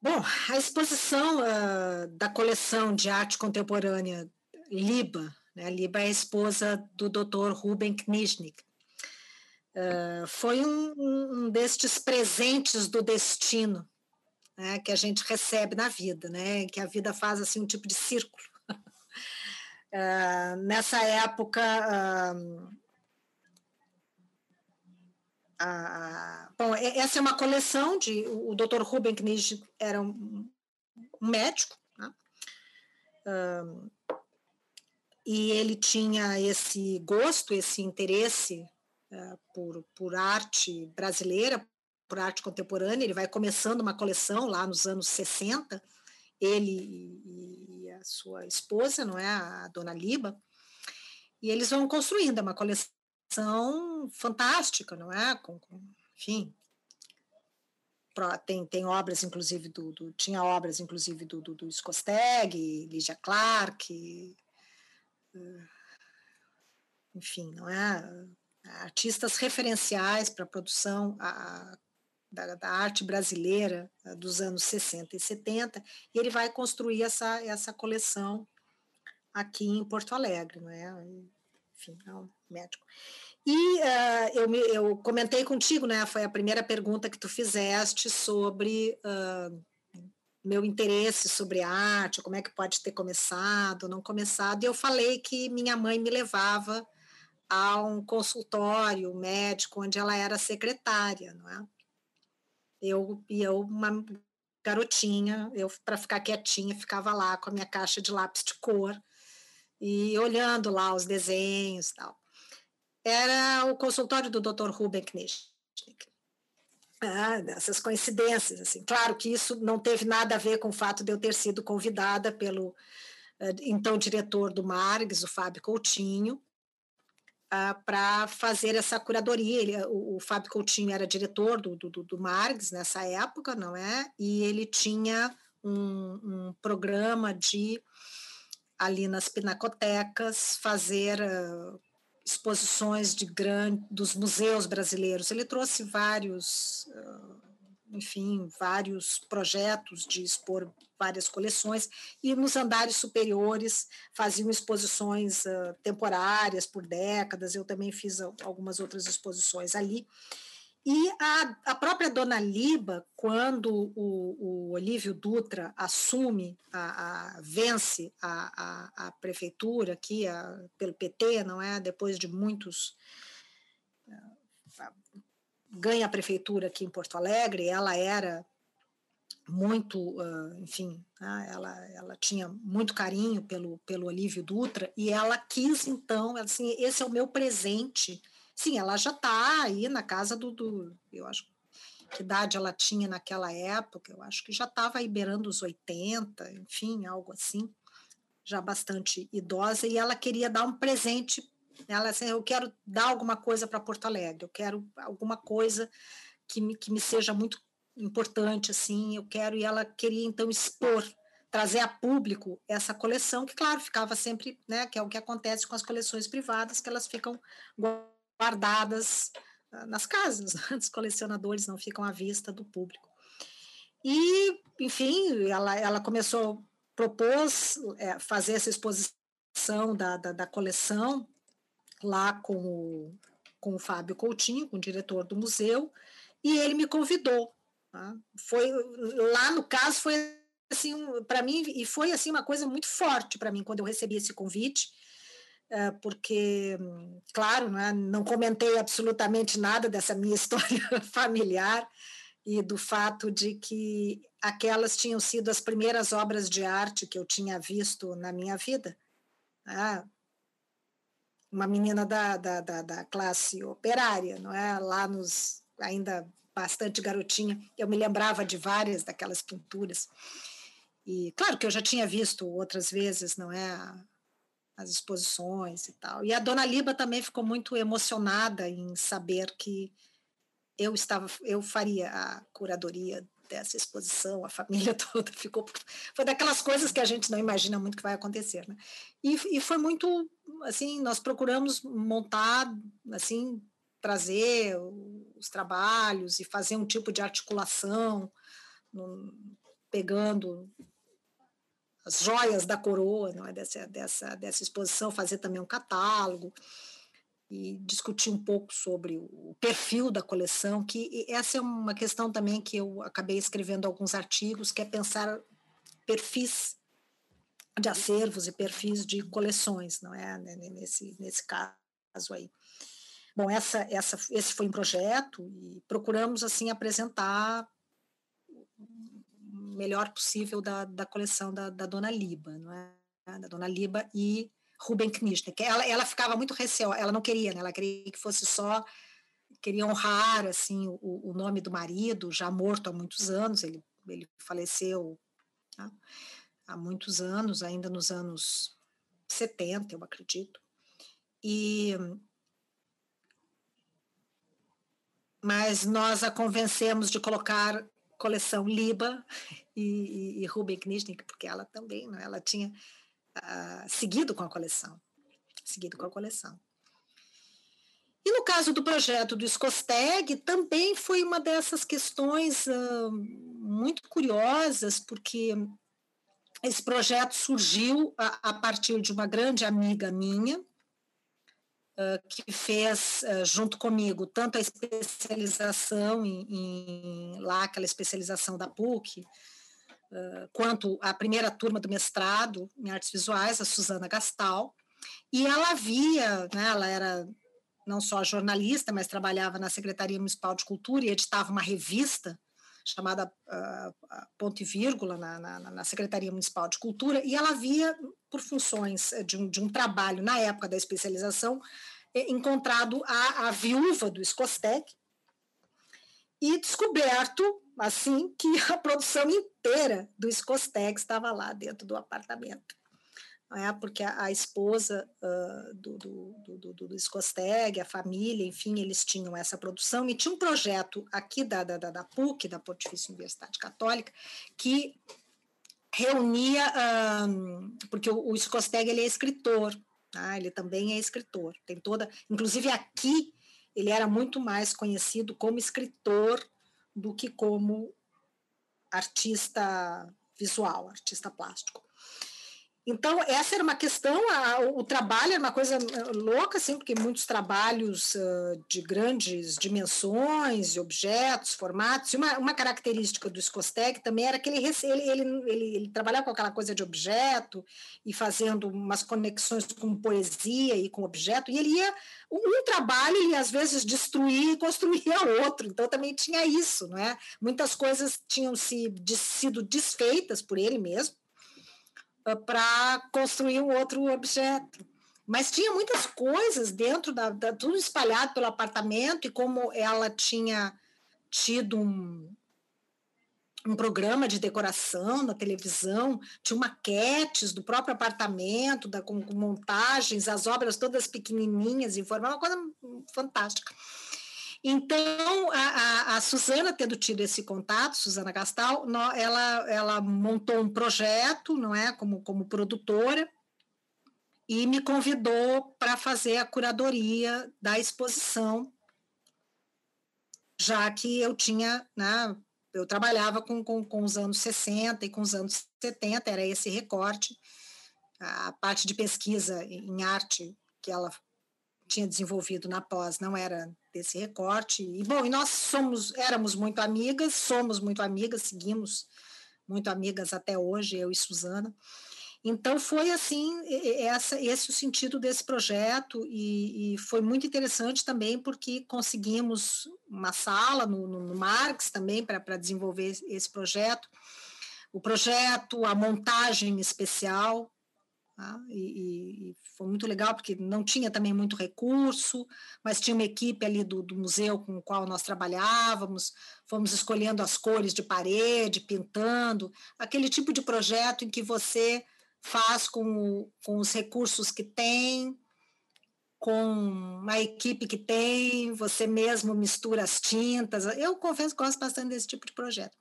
[SPEAKER 2] Bom, a exposição uh, da coleção de arte contemporânea Liba, né? Liba é a esposa do Dr. Ruben Kniznik. Uh, foi um, um, destes presentes do destino né? que a gente recebe na vida, né? que a vida faz assim um tipo de círculo. uh, nessa época, a, bom, essa é uma coleção de. O Dr. Ruben Knig era um, um médico, né? um, e ele tinha esse gosto, esse interesse uh, por, por arte brasileira, por arte contemporânea. Ele vai começando uma coleção lá nos anos 60, ele e, e a sua esposa, não é, a Dona Liba, e eles vão construindo uma coleção fantástica, não é? Com, com, enfim, tem, tem obras, inclusive, do, do, tinha obras, inclusive, do, do, do Skosteg, Lydia Clark, eh, enfim, não é? Artistas referenciais para a produção da, da, arte brasileira dos anos 60 e 70, e ele vai construir essa, essa coleção aqui em Porto Alegre, não é? Enfim, é um médico. E uh, eu, me, eu comentei contigo, né? Foi a primeira pergunta que tu fizeste sobre uh, meu interesse sobre arte, como é que pode ter começado, não começado. E eu falei que minha mãe me levava a um consultório médico onde ela era secretária, não é? Eu e eu uma garotinha, eu para ficar quietinha ficava lá com a minha caixa de lápis de cor e olhando lá os desenhos tal era o consultório do Dr. Ruben Knischnik. Ah, dessas coincidências, assim. Claro que isso não teve nada a ver com o fato de eu ter sido convidada pelo uh, então diretor do Margs, o Fábio Coutinho, uh, para fazer essa curadoria. Ele, o, o, Fábio Coutinho era diretor do, do, do Margs nessa época, não é? E ele tinha um, um programa de ali nas pinacotecas fazer uh, exposições de grande, dos museus brasileiros. Ele trouxe vários, enfim, vários projetos de expor várias coleções e nos andares superiores faziam exposições temporárias por décadas. Eu também fiz algumas outras exposições ali. E a, a própria Dona Liba, quando o, o Olívio Dutra assume, a, a vence a, a, a, prefeitura aqui, pelo PT, não é? Depois de muitos. Eh, ganha a prefeitura aqui em Porto Alegre, ela era muito, enfim, né? ela, ela tinha muito carinho pelo, pelo Olívio Dutra, e ela quis, então, assim, esse é o meu presente Sim, ela já está aí na casa do, do, Eu acho que idade ela tinha naquela época, eu acho que já estava aí beirando os 80, enfim, algo assim, já bastante idosa, e ela queria dar um presente. Ela assim, eu quero dar alguma coisa para Porto Alegre, eu quero alguma coisa que me, que me seja muito importante, assim, eu quero, e ela queria então expor trazer a público essa coleção, que, claro, ficava sempre, né, que é o que acontece com as coleções privadas, que elas ficam guardadas ah, nas casas dos colecionadores, não ficam à vista do público. E, enfim, ela, ela começou, propôs é, fazer essa exposição da, da, da, coleção lá com o, com o Fábio Coutinho, com o diretor do museu, e ele me convidou. Tá? Foi lá no caso foi assim para mim e foi assim uma coisa muito forte para mim quando eu recebi esse convite porque, claro, né, não comentei absolutamente nada dessa minha história familiar e do fato de que aquelas tinham sido as primeiras obras de arte que eu tinha visto na minha vida. Ah, uma menina da, da, da, da, classe operária, não é? Lá nos ainda bastante garotinha, eu me lembrava de várias daquelas pinturas. E claro que eu já tinha visto outras vezes, não é? As exposições e tal. E a dona Liba também ficou muito emocionada em saber que eu estava, eu faria a curadoria dessa exposição, a família toda ficou. Foi daquelas coisas que a gente não imagina muito que vai acontecer, né? E, e foi muito, assim, nós procuramos montar, assim, trazer os trabalhos e fazer um tipo de articulação, no, pegando as joias da coroa, não é? dessa, dessa, dessa exposição, fazer também um catálogo e discutir um pouco sobre o perfil da coleção, que essa é uma questão também que eu acabei escrevendo alguns artigos, que é pensar perfis de acervos e perfis de coleções, não é? Nesse, nesse caso aí. Bom, essa, essa, esse foi um projeto e procuramos assim apresentar melhor possível da, da coleção da, da Dona Liba, não é? Da Dona Liba e Ruben Knischner, ela, ela ficava muito receosa, ela não queria, né? Ela queria que fosse só, queria honrar, assim, o, o nome do marido, já morto há muitos anos, ele, ele faleceu tá? há muitos anos, ainda nos anos 70, eu acredito, e mas nós a convencemos de colocar coleção Liba e, e, e Ruben Knischnik, porque ela também, né, ela tinha uh, seguido com a coleção, seguido com a coleção. E no caso do projeto do Scosteg, também foi uma dessas questões uh, muito curiosas, porque esse projeto surgiu a, a, partir de uma grande amiga minha, que fez junto comigo tanto a especialização em, em lá aquela especialização da PUC quanto a primeira turma do mestrado em artes visuais a Suzana Gastal e ela via né, ela era não só jornalista mas trabalhava na Secretaria Municipal de Cultura e editava uma revista chamada uh, Ponto e Vírgula, na, na, na, Secretaria Municipal de Cultura, e ela via, por funções eh, de um, de um trabalho, na época da especialização, eh, encontrado a, a viúva do Scostec e descoberto, assim, que a produção inteira do Scostec estava lá dentro do apartamento é? porque a, a esposa uh, do, do, do, do, do Scosteg, a família, enfim, eles tinham essa produção e tinha um projeto aqui da, da, da PUC, da Pontifícia Universidade Católica, que reunia, porque o, o Scosteg ele é escritor, tá? ele também é escritor, tem toda, inclusive aqui ele era muito mais conhecido como escritor do que como artista visual, artista plástico. Então, essa era uma questão, a, o trabalho era uma coisa eh, louca, assim, porque muitos trabalhos uh, de grandes dimensões, objetos, formatos, e uma, uma característica do Scosteg também era que ele, ele, ele, ele, ele trabalhava com aquela coisa de objeto e fazendo umas conexões com poesia e com objeto, e ele ia, um trabalho ele às vezes destruía e construía outro, então também tinha isso, não é? Muitas coisas tinham se, de, sido desfeitas por ele mesmo, para construir um outro objeto. Mas tinha muitas coisas dentro da, da, tudo espalhado pelo apartamento e como ela tinha tido um, um programa de decoração na televisão, tinha maquetes do próprio apartamento, da, com, com montagens, as obras todas pequenininhas, em forma, uma coisa fantástica. Então, a, a, a, Suzana, tendo tido esse contato, Suzana Gastal, ela, ela montou um projeto, não é, como, como produtora, e me convidou para fazer a curadoria da exposição, já que eu tinha, né, eu trabalhava com, com, com os anos 60 e com os anos 70, era esse recorte, a parte de pesquisa em arte que ela tinha desenvolvido na pós não era desse recorte. E bom, e nós somos, éramos muito amigas, somos muito amigas, seguimos muito amigas até hoje, eu e Suzana. Então foi assim, essa, esse o sentido desse projeto e, e foi muito interessante também porque conseguimos uma sala no, no Marx também para desenvolver esse projeto. O projeto, a montagem especial, Tá? E, e, foi muito legal porque não tinha também muito recurso, mas tinha uma equipe ali do, do museu com o qual nós trabalhávamos, fomos escolhendo as cores de parede, pintando, aquele tipo de projeto em que você faz com, com os recursos que tem, com a equipe que tem, você mesmo mistura as tintas. Eu confesso que gosto bastante desse tipo de projeto,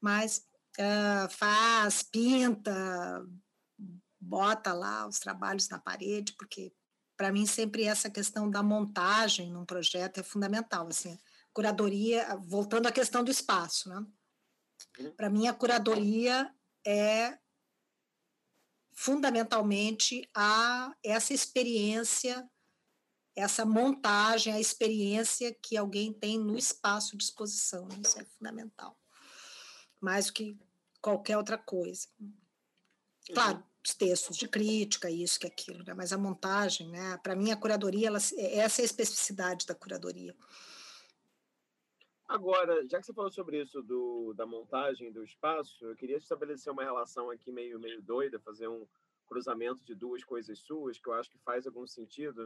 [SPEAKER 2] mas uh, faz, pinta, bota lá os trabalhos na parede, porque para mim sempre essa questão da montagem num projeto é fundamental, assim, curadoria, voltando à questão do espaço, né? Uhum. Para mim a curadoria é fundamentalmente a essa experiência, essa montagem, a experiência que alguém tem no espaço de exposição, isso é fundamental. Mais do que qualquer outra coisa. Claro, os textos de crítica, isso que aquilo, né? mas a montagem, né? para mim a curadoria, ela, essa é a especificidade da curadoria.
[SPEAKER 1] Agora, já que você falou sobre isso do, da montagem do espaço, eu queria estabelecer uma relação aqui meio, meio doida, fazer um cruzamento de duas coisas suas, que eu acho que faz algum sentido.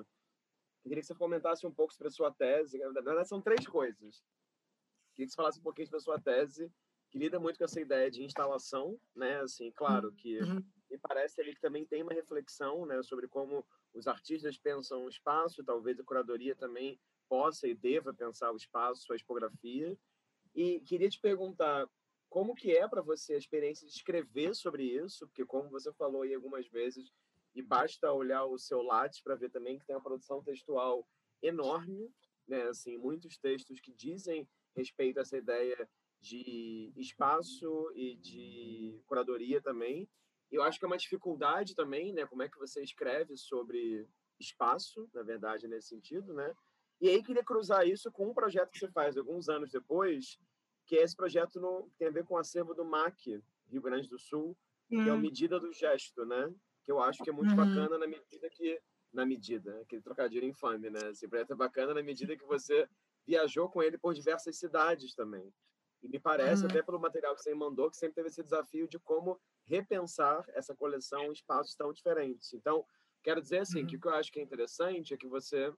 [SPEAKER 1] Eu queria que você comentasse um pouco sobre a sua tese. Na verdade, são três coisas. Eu queria que você falasse um pouquinho sobre a sua tese, que lida muito com essa ideia de instalação, né? Assim, claro que uhum me parece que também tem uma reflexão né, sobre como os artistas pensam o espaço, talvez a curadoria também possa e deva pensar o espaço, a expografia. E queria te perguntar como que é para você a experiência de escrever sobre isso, porque como você falou aí algumas vezes, e basta olhar o seu Lattes para ver também que tem uma produção textual enorme, né? Assim, muitos textos que dizem respeito a essa ideia de espaço e de curadoria também. Eu acho que é uma dificuldade também, né? Como é que você escreve sobre espaço, na verdade, nesse sentido, né? E aí queria cruzar isso com um projeto que você faz alguns anos depois, que é esse projeto no, que tem a ver com o acervo do MAC, Rio Grande do Sul, hum. que é o Medida do Gesto, né? Que eu acho que é muito uhum. bacana na medida que na medida, aquele trocadilho infame, né? Esse projeto é bacana na medida que você viajou com ele por diversas cidades também. E me parece, uhum. até pelo material que você me mandou, que sempre teve esse desafio de como repensar essa coleção em espaços tão diferentes. Então, quero dizer assim, uhum. que o que eu acho que é interessante é que você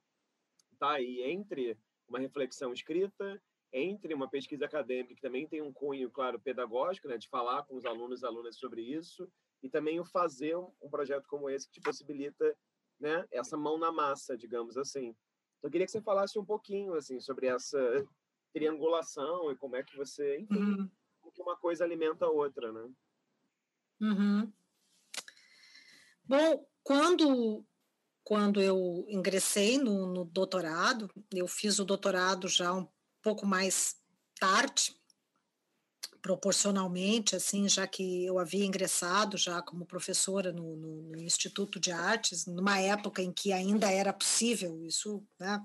[SPEAKER 1] está aí entre uma reflexão escrita, entre uma pesquisa acadêmica que também tem um cunho, claro, pedagógico, né, de falar com os alunos e alunas sobre isso, e também o fazer um projeto como esse que te possibilita né, essa mão na massa, digamos assim. Então, eu queria que você falasse um pouquinho assim sobre essa triangulação e como é que você, enfim, uhum. como que uma coisa alimenta a outra, né?
[SPEAKER 2] Uhum. Bom, quando quando eu ingressei no, no, doutorado, eu fiz o doutorado já um pouco mais tarde, proporcionalmente, assim, já que eu havia ingressado já como professora no, no, no Instituto de Artes, numa época em que ainda era possível isso, né,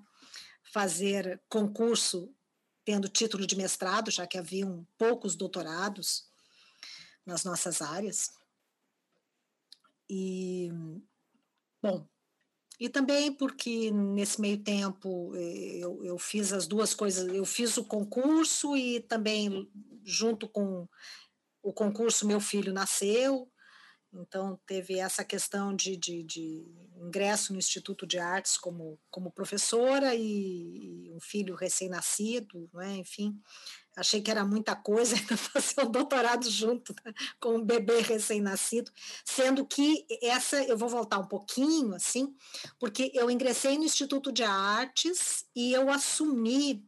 [SPEAKER 2] fazer concurso tendo título de mestrado, já que haviam poucos doutorados nas nossas áreas. E, bom, e também porque nesse meio tempo eh, eu, eu fiz as duas coisas, eu fiz o concurso e também junto com o concurso meu filho nasceu, então teve essa questão de, de, de ingresso no Instituto de Artes como, como professora e, e um filho recém-nascido, né? enfim, achei que era muita coisa fazer um doutorado junto né, com um bebê recém-nascido, sendo que essa eu vou voltar um pouquinho assim, porque eu ingressei no Instituto de Artes e eu assumi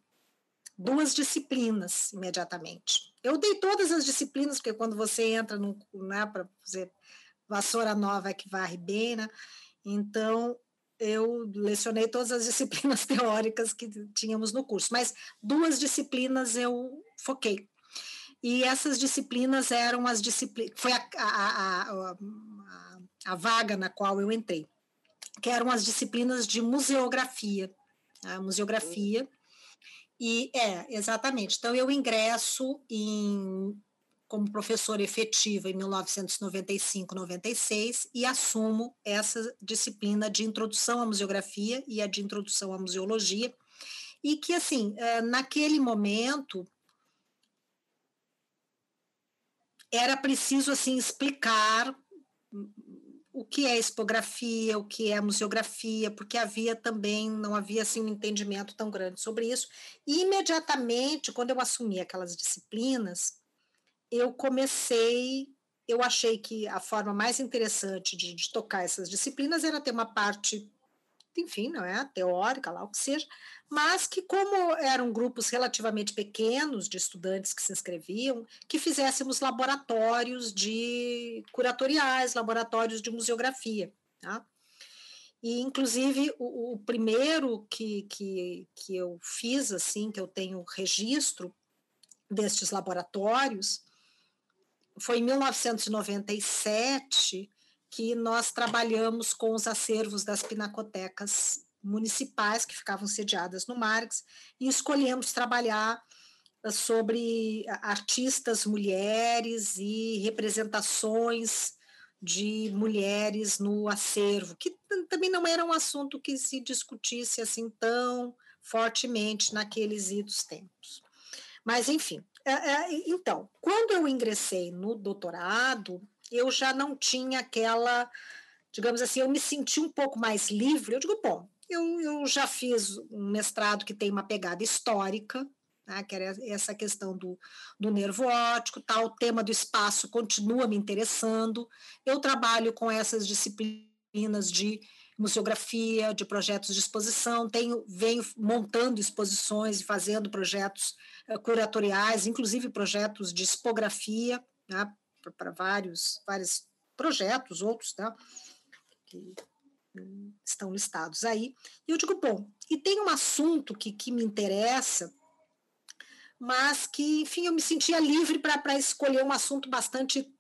[SPEAKER 2] duas disciplinas imediatamente. Eu dei todas as disciplinas, porque quando você entra no, né, para fazer vassoura nova é que varre bem, né? Então eu lecionei todas as disciplinas teóricas que tínhamos no curso, mas duas disciplinas eu foquei. E essas disciplinas eram as disciplinas. Foi a, a, a, a, vaga na qual eu entrei, que eram as disciplinas de museografia. A museografia. E é, exatamente. Então, eu ingresso em como professora efetiva em 1995-96 e assumo essa disciplina de introdução à museografia e a de introdução à museologia, e que, assim, eh, naquele momento, era preciso, assim, explicar o que é expografia, o que é museografia, porque havia também, não havia assim um entendimento tão grande sobre isso. E imediatamente, quando eu assumi aquelas disciplinas, eu comecei, eu achei que a forma mais interessante de, de tocar essas disciplinas era ter uma parte, enfim, não é teórica lá o que seja, mas que como eram grupos relativamente pequenos de estudantes que se inscreviam, que fizéssemos laboratórios de curatoriais, laboratórios de museografia, tá? E, inclusive, o, o primeiro que, que, que eu fiz, assim, que eu tenho registro destes laboratórios, foi em 1997 que nós trabalhamos com os acervos das pinacotecas municipais que ficavam sediadas no Marx e escolhemos trabalhar ah, sobre artistas mulheres e representações de mulheres no acervo, que também não era um assunto que se discutisse assim tão fortemente naqueles idos tempos. Mas, enfim, é, é, então, quando eu ingressei no doutorado, eu já não tinha aquela, digamos assim, eu me senti um pouco mais livre. Eu digo, bom, eu, eu já fiz um mestrado que tem uma pegada histórica, né, que era essa questão do, do nervo óptico, tal, o tema do espaço continua me interessando. Eu trabalho com essas disciplinas de museografia, de projetos de exposição, tenho, venho montando exposições e fazendo projetos uh, curatoriais, inclusive projetos de expografia, né, para vários, vários projetos, outros, tá, que hum, estão listados aí. E eu digo, bom, e tem um assunto que, que me interessa, mas que, enfim, eu me sentia livre para escolher um assunto bastante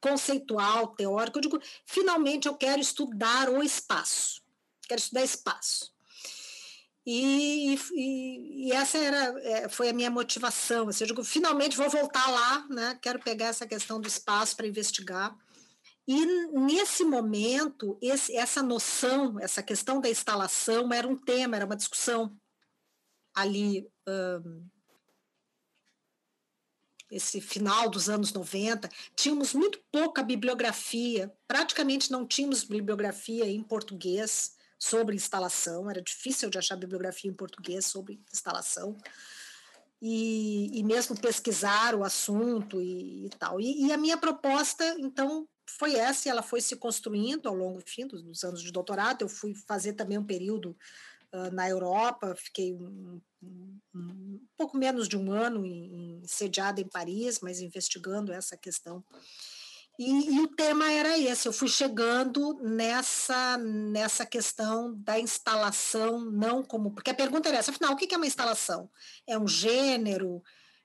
[SPEAKER 2] conceitual, teórico, eu digo, finalmente eu quero estudar o espaço. quero estudar espaço. E, e, e, essa era, é, foi a minha motivação. Assim, eu digo, finalmente vou voltar lá, né? quero pegar essa questão do espaço para investigar. E nesse momento, esse, essa noção, essa questão da instalação era um tema, era uma discussão ali, um, esse final dos anos 90. Tínhamos muito pouca bibliografia, praticamente não tínhamos bibliografia em português sobre instalação, era difícil de achar bibliografia em português sobre instalação, e, e mesmo pesquisar o assunto e, e tal. E, e, a minha proposta, então, foi essa, e ela foi se construindo ao longo fim, dos, dos anos de doutorado. Eu fui fazer também um período uh, na Europa, fiquei um, um, um, pouco menos de um ano em, em, sediada em Paris, mas investigando essa questão e, e, o tema era esse, eu fui chegando nessa, nessa questão da instalação, não como. Porque a pergunta era essa, afinal, o que é uma instalação? É um gênero?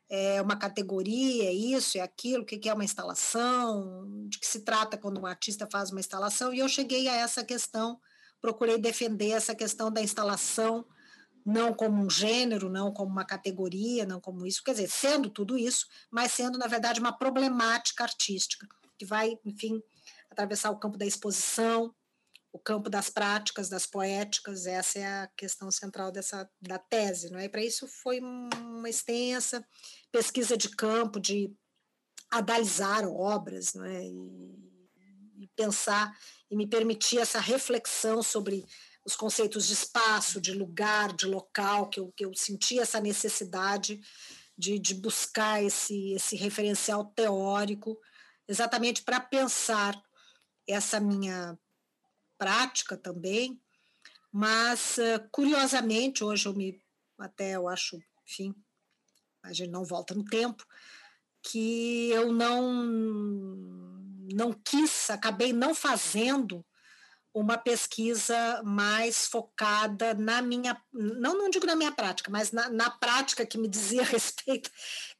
[SPEAKER 2] É uma categoria? É isso? É aquilo? O que é uma instalação? De que se trata quando um artista faz uma instalação? E eu cheguei a essa questão, procurei defender essa questão da instalação, não como um gênero, não como uma categoria, não como isso, quer dizer, sendo tudo isso, mas sendo, na verdade, uma problemática artística que vai, enfim, atravessar o campo da exposição, o campo das práticas, das poéticas, essa é a questão central dessa da tese, não é? Para isso foi uma extensa pesquisa de campo, de analisar obras, não é? E, e pensar e me permitir essa reflexão sobre os conceitos de espaço, de lugar, de local, que eu, que eu senti essa necessidade de, de buscar esse, esse referencial teórico exatamente para pensar essa minha prática também, mas curiosamente hoje eu me até eu acho, enfim, a gente não volta no tempo, que eu não não quis, acabei não fazendo uma pesquisa mais focada na minha, não, não digo na minha prática, mas na, na prática que me dizia respeito,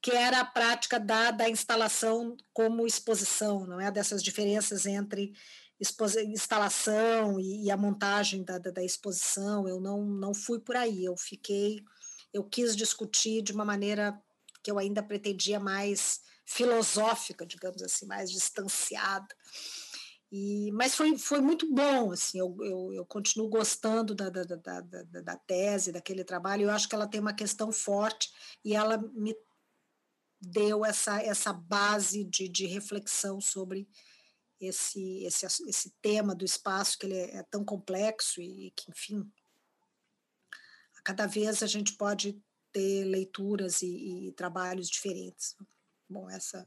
[SPEAKER 2] que era a prática da, da instalação como exposição, não é? Dessas diferenças entre instalação e, e a montagem da, da, da, exposição, eu não, não fui por aí, eu fiquei, eu quis discutir de uma maneira que eu ainda pretendia mais filosófica, digamos assim, mais distanciada, e, mas foi, foi muito bom, assim, eu, eu, eu continuo gostando da, da, da, da, da tese, daquele trabalho, eu acho que ela tem uma questão forte e ela me deu essa, essa base de, de reflexão sobre esse, esse, esse tema do espaço, que ele é, é tão complexo e que, enfim, a cada vez a gente pode ter leituras e, e trabalhos diferentes. Bom, essa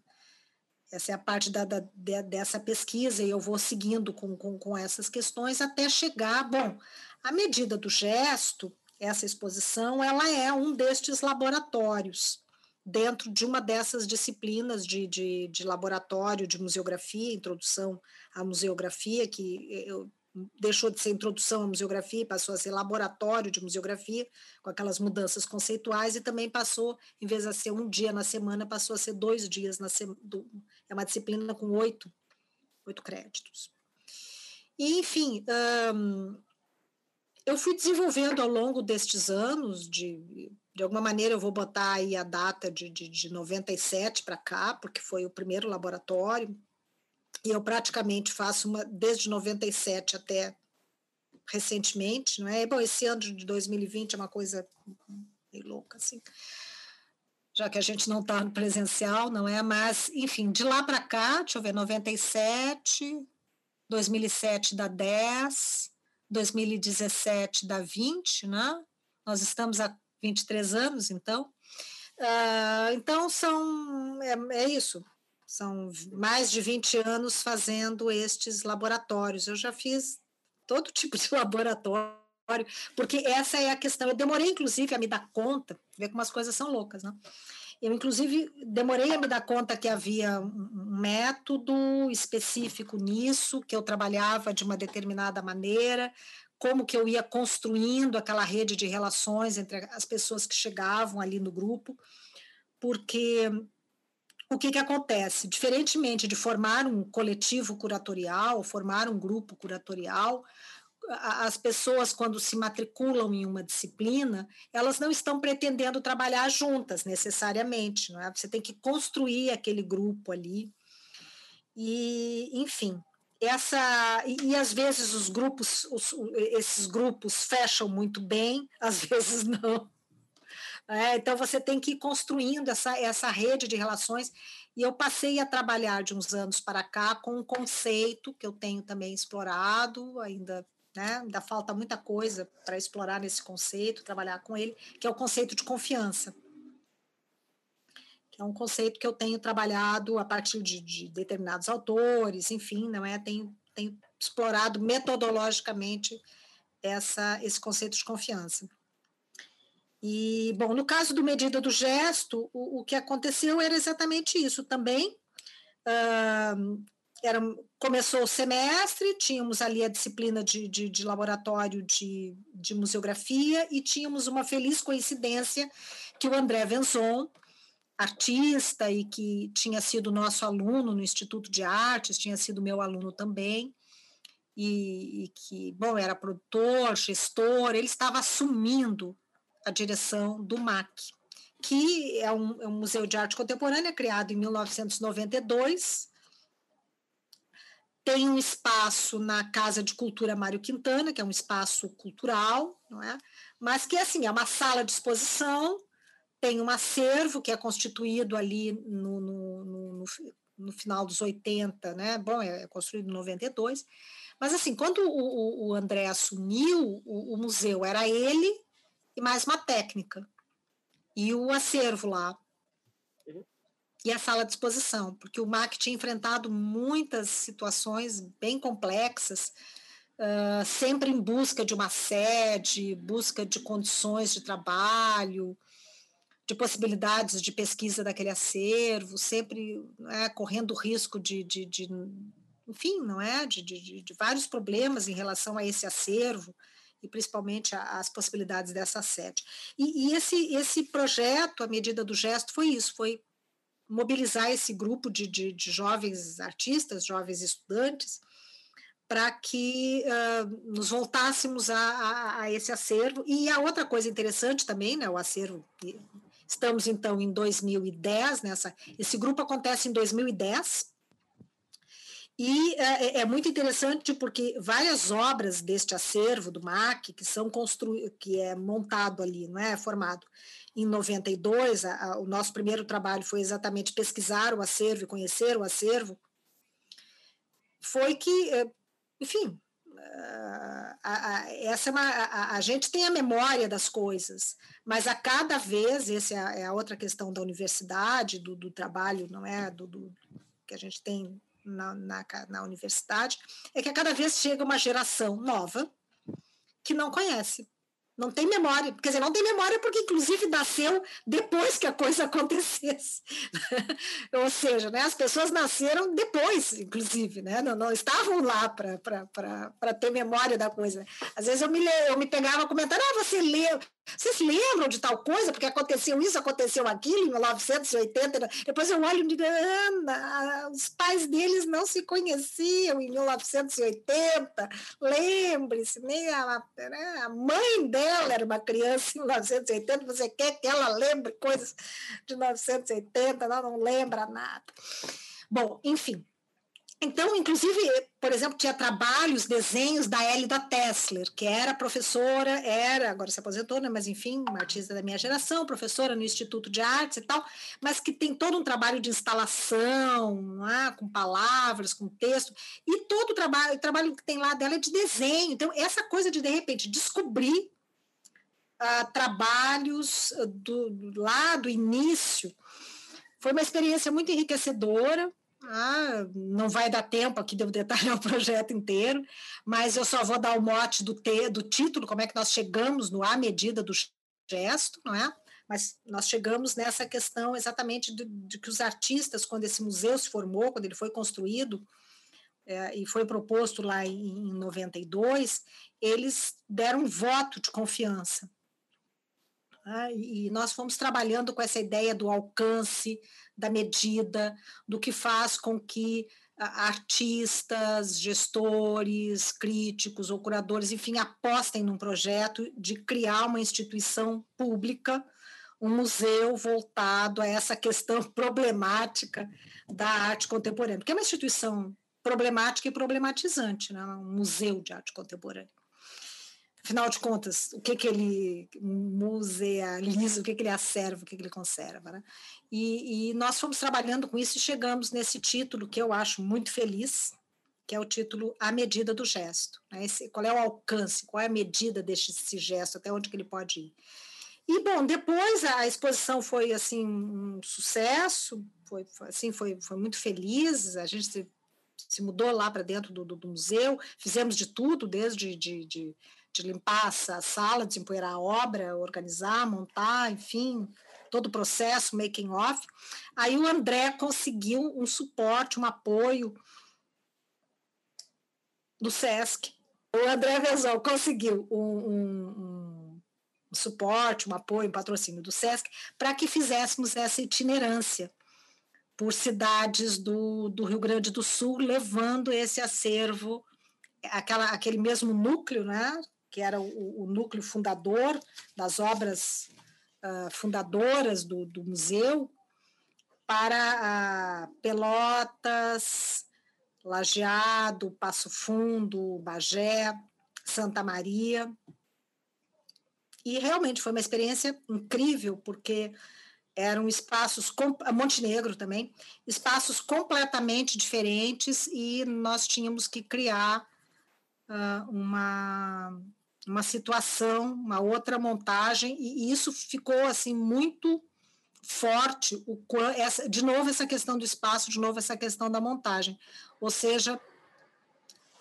[SPEAKER 2] essa é a parte da, da, dessa pesquisa e eu vou seguindo com, com, com essas questões até chegar. Bom, a medida do gesto, essa exposição, ela é um destes laboratórios dentro de uma dessas disciplinas de, de, de laboratório de museografia, introdução à museografia, que eu deixou de ser introdução à museografia passou a ser laboratório de museografia, com aquelas mudanças conceituais, e também passou, em vez de ser um dia na semana, passou a ser dois dias na semana. É uma disciplina com oito, oito créditos. E, enfim, hum, eu fui desenvolvendo ao longo destes anos, de, de alguma maneira eu vou botar aí a data de, de, de 97 para cá, porque foi o primeiro laboratório, e eu praticamente faço uma desde 97 até recentemente, não é? Bom, esse ano de 2020 é uma coisa meio louca, assim, já que a gente não está no presencial, não é? Mas, enfim, de lá para cá, deixa eu ver, 97, 2007 dá 10, 2017 dá 20, né? Nós estamos há 23 anos, então. Uh, então, são, é, é isso, são mais de 20 anos fazendo estes laboratórios. Eu já fiz todo tipo de laboratório, porque essa é a questão. Eu demorei, inclusive, a me dar conta, ver como as coisas são loucas, né? Eu, inclusive, demorei a me dar conta que havia um método específico nisso, que eu trabalhava de uma determinada maneira, como que eu ia construindo aquela rede de relações entre as pessoas que chegavam ali no grupo, porque o que, que acontece? Diferentemente de formar um coletivo curatorial, formar um grupo curatorial, as pessoas, quando se matriculam em uma disciplina, elas não estão pretendendo trabalhar juntas necessariamente, não é? Você tem que construir aquele grupo ali. E, enfim, essa e, e às vezes os grupos, os, esses grupos fecham muito bem, às vezes não. É, então você tem que ir construindo essa, essa rede de relações. E eu passei a trabalhar de uns anos para cá com um conceito que eu tenho também explorado, ainda né? Ainda falta muita coisa para explorar nesse conceito, trabalhar com ele, que é o conceito de confiança. Que é um conceito que eu tenho trabalhado a partir de, de determinados autores, enfim, não é? Tenho, tenho explorado metodologicamente essa, esse conceito de confiança. E, bom, no caso do medida do gesto, o, o que aconteceu era exatamente isso também. Uh, era, começou o semestre, tínhamos ali a disciplina de, de, de laboratório de, de, museografia e tínhamos uma feliz coincidência que o André Venzon, artista e que tinha sido nosso aluno no Instituto de Artes, tinha sido meu aluno também, e, e que, bom, era produtor, gestor, ele estava assumindo a direção do MAC, que é um, é um museu de arte contemporânea criado em 1992, tem um espaço na Casa de Cultura Mário Quintana, que é um espaço cultural, não é? mas que assim, é uma sala de exposição, tem um acervo que é constituído ali no, no, no, no final dos 80, né? bom, é construído em 92, mas assim, quando o, o André assumiu o, o museu, era ele e mais uma técnica, e o acervo lá, e a sala de exposição, porque o MAC tinha enfrentado muitas situações bem complexas, uh, sempre em busca de uma sede, busca de condições de trabalho, de possibilidades de pesquisa daquele acervo, sempre né, correndo o risco de, de, de, enfim, não é, de, de, de, vários problemas em relação a esse acervo e principalmente as possibilidades dessa sede. E, e esse esse projeto, a medida do gesto, foi isso, foi mobilizar esse grupo de, de, de jovens artistas, jovens estudantes, para que uh, nos voltássemos a, a, a, esse acervo. E a outra coisa interessante também, né, o acervo, estamos então em 2010, nessa, esse grupo acontece em 2010, e uh, é muito interessante porque várias obras deste acervo do MAC, que são construídas, que é montado ali, não é? Formado em 92, a, a, o nosso primeiro trabalho foi exatamente pesquisar o acervo e conhecer o acervo, foi que, eh, enfim, a, essa é uma, a, gente tem a memória das coisas, mas a cada vez, essa é, é a, outra questão da universidade, do, do trabalho, não é, do, do, que a gente tem na, na, na universidade, é que a cada vez chega uma geração nova que não conhece não tem memória, quer dizer, não tem memória porque, inclusive, nasceu depois que a coisa acontecesse. Ou seja, né, as pessoas nasceram depois, inclusive, né, não, não estavam lá para ter memória da coisa. Às vezes eu me, eu me pegava comentando, ah, você leu, vocês lembram de tal coisa? Porque aconteceu isso, aconteceu aquilo em 1980. Depois eu olho e digo, Ana, os pais deles não se conheciam em 1980. Lembre-se, nem a, né, a mãe dela era uma criança em 1980. Você quer que ela lembre coisas de 1980? Ela não lembra nada. Bom, enfim, então, inclusive, por exemplo, tinha trabalhos, desenhos da Elida Tessler, que era professora, era, agora se aposentou, né, mas enfim, uma artista da minha geração, professora no Instituto de Artes e tal, mas que tem todo um trabalho de instalação, é? com palavras, com texto, e todo o trabalho, o trabalho que tem lá dela é de desenho. Então, essa coisa de, de repente, descobrir uh, trabalhos do, lá do início foi uma experiência muito enriquecedora, ah, não vai dar tempo aqui de eu detalhar o projeto inteiro, mas eu só vou dar o mote do, te, do título, como é que nós chegamos no à medida do gesto, não é? Mas nós chegamos nessa questão exatamente de, de que os artistas, quando esse museu se formou, quando ele foi construído é, e foi proposto lá em, em 92, eles deram um voto de confiança. Ah, e nós fomos trabalhando com essa ideia do alcance, da medida, do que faz com que artistas, gestores, críticos ou curadores, enfim, apostem num projeto de criar uma instituição pública, um museu voltado a essa questão problemática da arte contemporânea, porque é uma instituição problemática e problematizante, né? um museu de arte contemporânea. Afinal de contas, o que, que ele musealiza, o que, que ele acerva, o que, que ele conserva. Né? E, e nós fomos trabalhando com isso e chegamos nesse título que eu acho muito feliz, que é o título A Medida do Gesto. Né? Esse, qual é o alcance, qual é a medida desse gesto, até onde que ele pode ir. E, bom, depois a exposição foi, assim, um sucesso, foi, assim, foi, foi muito feliz, a gente se, se mudou lá para dentro do, do, do, museu, fizemos de tudo, desde de, de de limpar a sala, desempoeirar a obra, organizar, montar, enfim, todo o processo, making off. Aí o André conseguiu um suporte, um apoio do SESC. O André Vezol conseguiu um, um, um, suporte, um apoio, um patrocínio do SESC para que fizéssemos essa itinerância por cidades do, do Rio Grande do Sul, levando esse acervo, aquela, aquele mesmo núcleo, né, que era o, o núcleo fundador das obras uh, fundadoras do, do, museu, para uh, Pelotas, Lajeado, Passo Fundo, Bagé, Santa Maria. E realmente foi uma experiência incrível, porque eram espaços, Montenegro também, espaços completamente diferentes e nós tínhamos que criar uh, uma uma situação, uma outra montagem, e isso ficou assim muito forte, o, essa, de novo essa questão do espaço, de novo essa questão da montagem. Ou seja,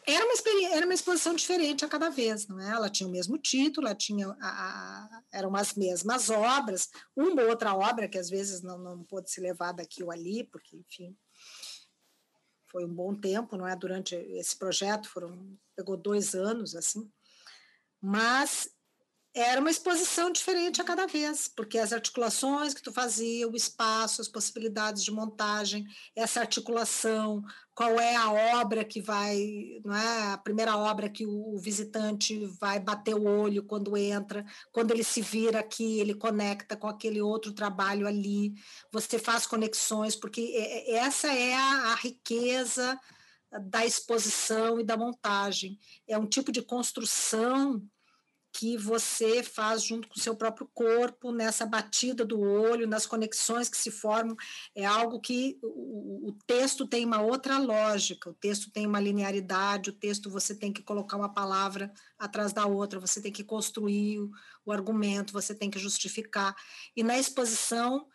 [SPEAKER 2] era uma, era uma exposição diferente a cada vez, não é? Ela tinha o mesmo título, ela tinha a, a, eram as mesmas obras, uma ou outra obra que às vezes não, não pôde ser levada aqui ou ali, porque, enfim, foi um bom tempo, não é? Durante esse projeto, foram, pegou dois anos, assim, mas era uma exposição diferente a cada vez, porque as articulações que tu fazia, o espaço, as possibilidades de montagem, essa articulação, qual é a obra que vai, não é? A primeira obra que o visitante vai bater o olho quando entra, quando ele se vira aqui, ele conecta com aquele outro trabalho ali, você faz conexões, porque essa é a, a riqueza da exposição e da montagem. É um tipo de construção que você faz junto com o seu próprio corpo, nessa batida do olho, nas conexões que se formam. É algo que o, o, texto tem uma outra lógica, o texto tem uma linearidade, o texto você tem que colocar uma palavra atrás da outra, você tem que construir o, o argumento, você tem que justificar. E na exposição,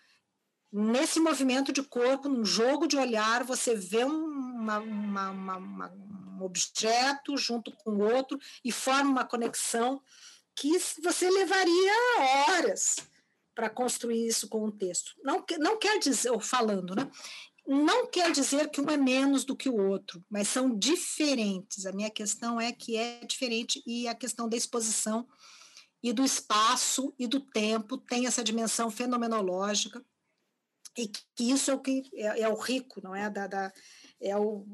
[SPEAKER 2] nesse movimento de corpo, num jogo de olhar, você vê uma, uma, uma, um objeto junto com o outro e forma uma conexão que você levaria horas para construir isso com um texto. Não, não quer dizer, ou falando, né? Não quer dizer que um é menos do que o outro, mas são diferentes. A minha questão é que é diferente e a questão da exposição e do espaço e do tempo tem essa dimensão fenomenológica e que isso é o que é, é o rico, não é da, da é o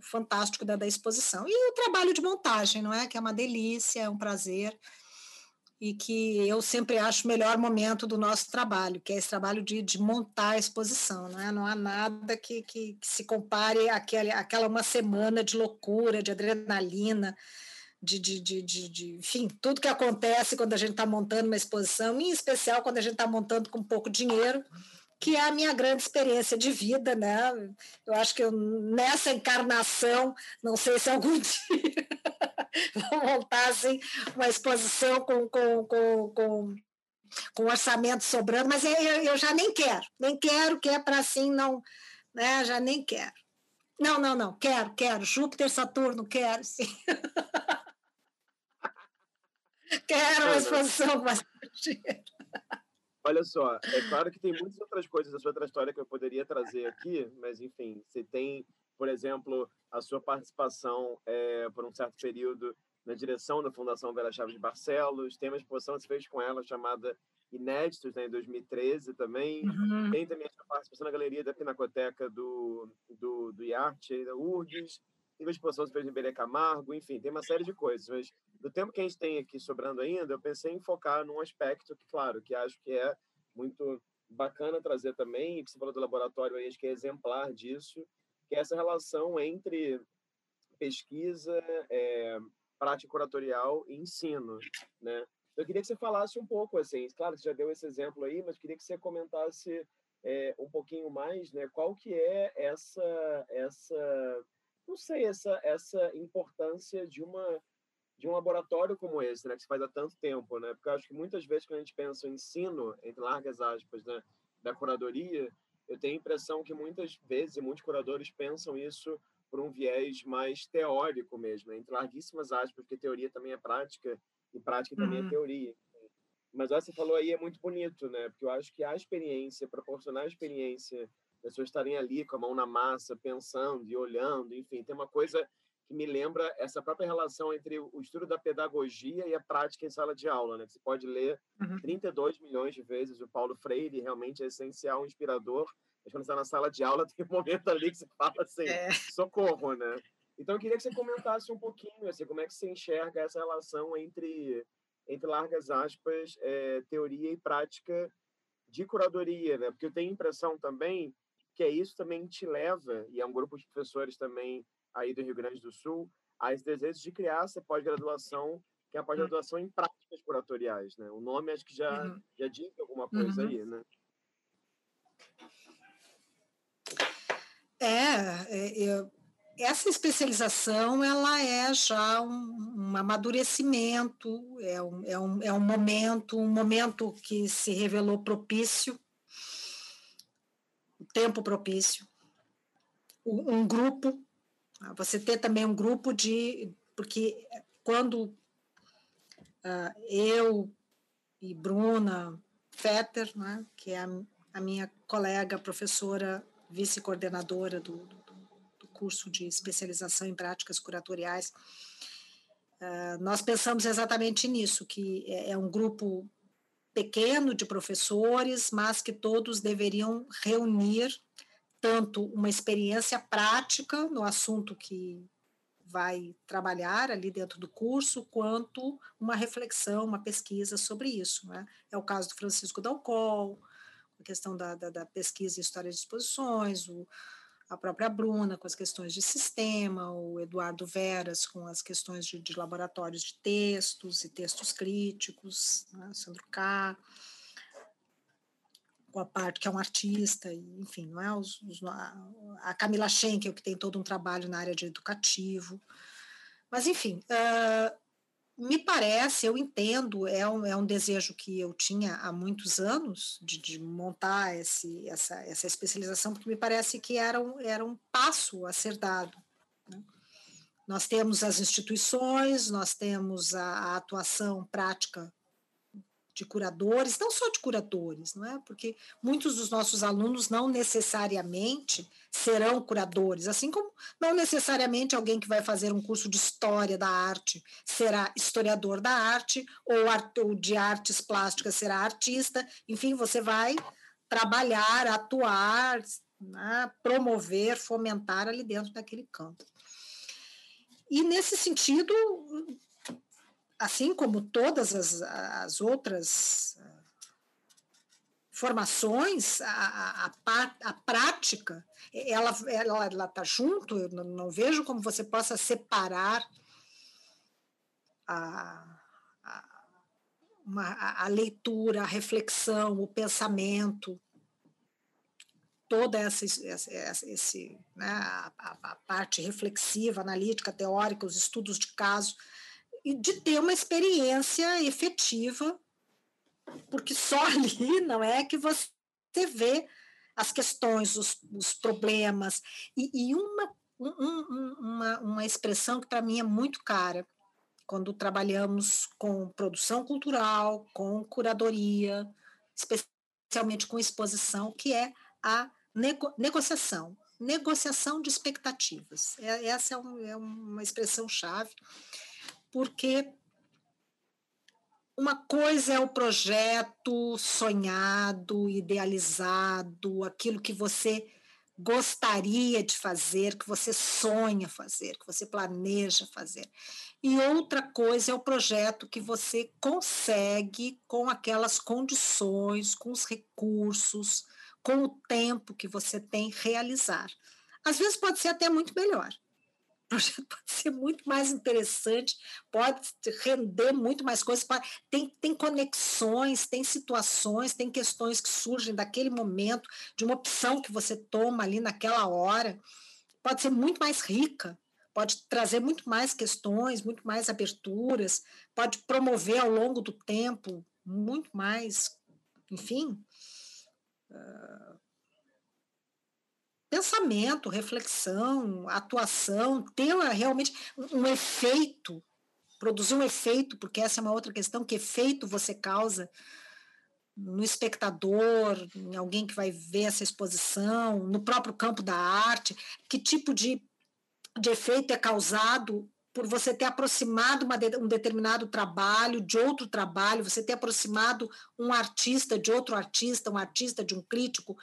[SPEAKER 2] fantástico da, da exposição e o trabalho de montagem, não é que é uma delícia, é um prazer e que eu sempre acho o melhor momento do nosso trabalho, que é esse trabalho de, de montar a exposição. Não, é? não há nada que, que, que se compare àquela, àquela uma semana de loucura, de adrenalina, de, de, de, de, de, enfim, tudo que acontece quando a gente está montando uma exposição, em especial quando a gente está montando com pouco dinheiro, que é a minha grande experiência de vida, né? Eu acho que eu, nessa encarnação, não sei se algum dia vou montar assim, uma exposição com, com, com, com, com orçamento sobrando, mas eu, eu já nem quero, nem quero, que é para assim, não, né? Já nem quero. Não, não, não, quero, quero. Júpiter, Saturno, quero, sim. quero uma exposição com bastante dinheiro.
[SPEAKER 1] Olha só, é claro que tem muitas outras coisas da sua trajetória que eu poderia trazer aqui, mas enfim, você tem, por exemplo, a sua participação é, por um certo período na direção da Fundação Vera Chaves de Barcelos. Tem uma exposição que se fez com ela chamada Inéditos, né, em 2013 também. Uhum. Tem também a participação na galeria da Pinacoteca do, do, do IARTE, da URGS. Exposição que fez em Berê Camargo. Enfim, tem uma série de coisas. Mas do tempo que a gente tem aqui sobrando ainda, eu pensei em focar num aspecto que, claro, que acho que é muito bacana trazer também, e que você falou do laboratório aí, acho que é exemplar disso, que é essa relação entre pesquisa, é, prática curatorial e ensino, né? Eu queria que você falasse um pouco, assim, claro, você já deu esse exemplo aí, mas queria que você comentasse é, um pouquinho mais, né? Qual que é essa, essa, não sei, essa, essa importância de uma de um laboratório como esse, né, que se faz há tanto tempo, né? Porque eu acho que muitas vezes quando a gente pensa em ensino, entre largas aspas, né, da curadoria, eu tenho a impressão que muitas vezes, e muitos curadores pensam isso por um viés mais teórico mesmo, né? entre larguíssimas aspas, porque teoria também é prática e prática também é uhum. é teoria. Mas o que você falou aí é muito bonito, né? Porque eu acho que a experiência, proporcionar a experiência, pessoas estarem ali com a mão na massa, pensando e olhando, enfim, tem uma coisa que me lembra essa própria relação entre o estudo da pedagogia e a prática em sala de aula, né? Você pode ler uhum. 32 milhões de vezes o Paulo Freire, realmente é essencial, inspirador, mas quando está na sala de aula, tem um momento ali que você fala assim, é. socorro, né? Então, eu queria que você comentasse um pouquinho, assim, como é que você enxerga essa relação entre, entre largas aspas, é, teoria e prática de curadoria, né? Porque eu tenho a impressão também que é isso também te leva, e é um grupo de professores também aí do Rio Grande do Sul, a esse desejo de criar essa pós-graduação, que é a pós-graduação em práticas curatoriais, né? O nome acho que já, uhum. já diz alguma coisa uhum. aí, né?
[SPEAKER 2] É, é, eu, essa especialização ela é já um, um amadurecimento, é um, é, um, é um momento, um momento que se revelou propício, tempo propício, um, grupo, você ter também um grupo de, porque quando uh, eu e Bruna Fetter, né, que é a, a minha colega professora vice-coordenadora do, do, do, curso de especialização em práticas curatoriais, uh, nós pensamos exatamente nisso, que é, é um grupo pequeno de professores, mas que todos deveriam reunir tanto uma experiência prática no assunto que vai trabalhar ali dentro do curso, quanto uma reflexão, uma pesquisa sobre isso. Né? É o caso do Francisco Dalcol, a questão da, da, da pesquisa em história de exposições, o, a própria Bruna com as questões de sistema, o Eduardo Veras com as questões de, de laboratórios de textos e textos críticos, né? Sandro K, com a parte que é um artista, enfim, não é? Os, os, a Camila Schenkel, que tem todo um trabalho na área de educativo. Mas, enfim, uh, me parece, eu entendo, é um, é um desejo que eu tinha há muitos anos de, de montar esse, essa, essa especialização, porque me parece que era um, era um passo a ser dado. Né? Nós temos as instituições, nós temos a, a atuação prática de curadores, não só de curadores, não é? Porque muitos dos nossos alunos não necessariamente serão curadores, assim como não necessariamente alguém que vai fazer um curso de história da arte será historiador da arte ou, de artes plásticas será artista. Enfim, você vai trabalhar, atuar, né? promover, fomentar ali dentro daquele campo. E nesse sentido, assim como todas as, as outras ah, formações, a, a, a, prática, ela está ela, ela tá junto, eu não, não, vejo como você possa separar a, a, uma, a leitura, a reflexão, o pensamento, toda essa, essa esse, né, a, a, parte reflexiva, analítica, teórica, os estudos de caso, de ter uma experiência efetiva, porque só ali não é que você vê as questões, os, os problemas, e, e uma, um, uma, uma expressão que para mim é muito cara, quando trabalhamos com produção cultural, com curadoria, especialmente com exposição, que é a nego negociação, negociação de expectativas. É, essa é, um, é uma expressão chave porque uma coisa é o projeto sonhado, idealizado, aquilo que você gostaria de fazer, que você sonha fazer, que você planeja fazer. E outra coisa é o projeto que você consegue com aquelas condições, com os recursos, com o tempo que você tem realizar. Às vezes pode ser até muito melhor projeto pode ser muito mais interessante, pode render muito mais coisas, tem, tem conexões, tem situações, tem questões que surgem daquele momento, de uma opção que você toma ali naquela hora, pode ser muito mais rica, pode trazer muito mais questões, muito mais aberturas, pode promover ao longo do tempo muito mais, enfim. Uh, pensamento, reflexão, atuação, ter realmente um efeito, produzir um efeito, porque essa é uma outra questão, que efeito você causa no espectador, em alguém que vai ver essa exposição, no próprio campo da arte, que tipo de, de efeito é causado por você ter aproximado uma, um determinado trabalho de outro trabalho, você ter aproximado um artista de outro artista, um artista de um crítico,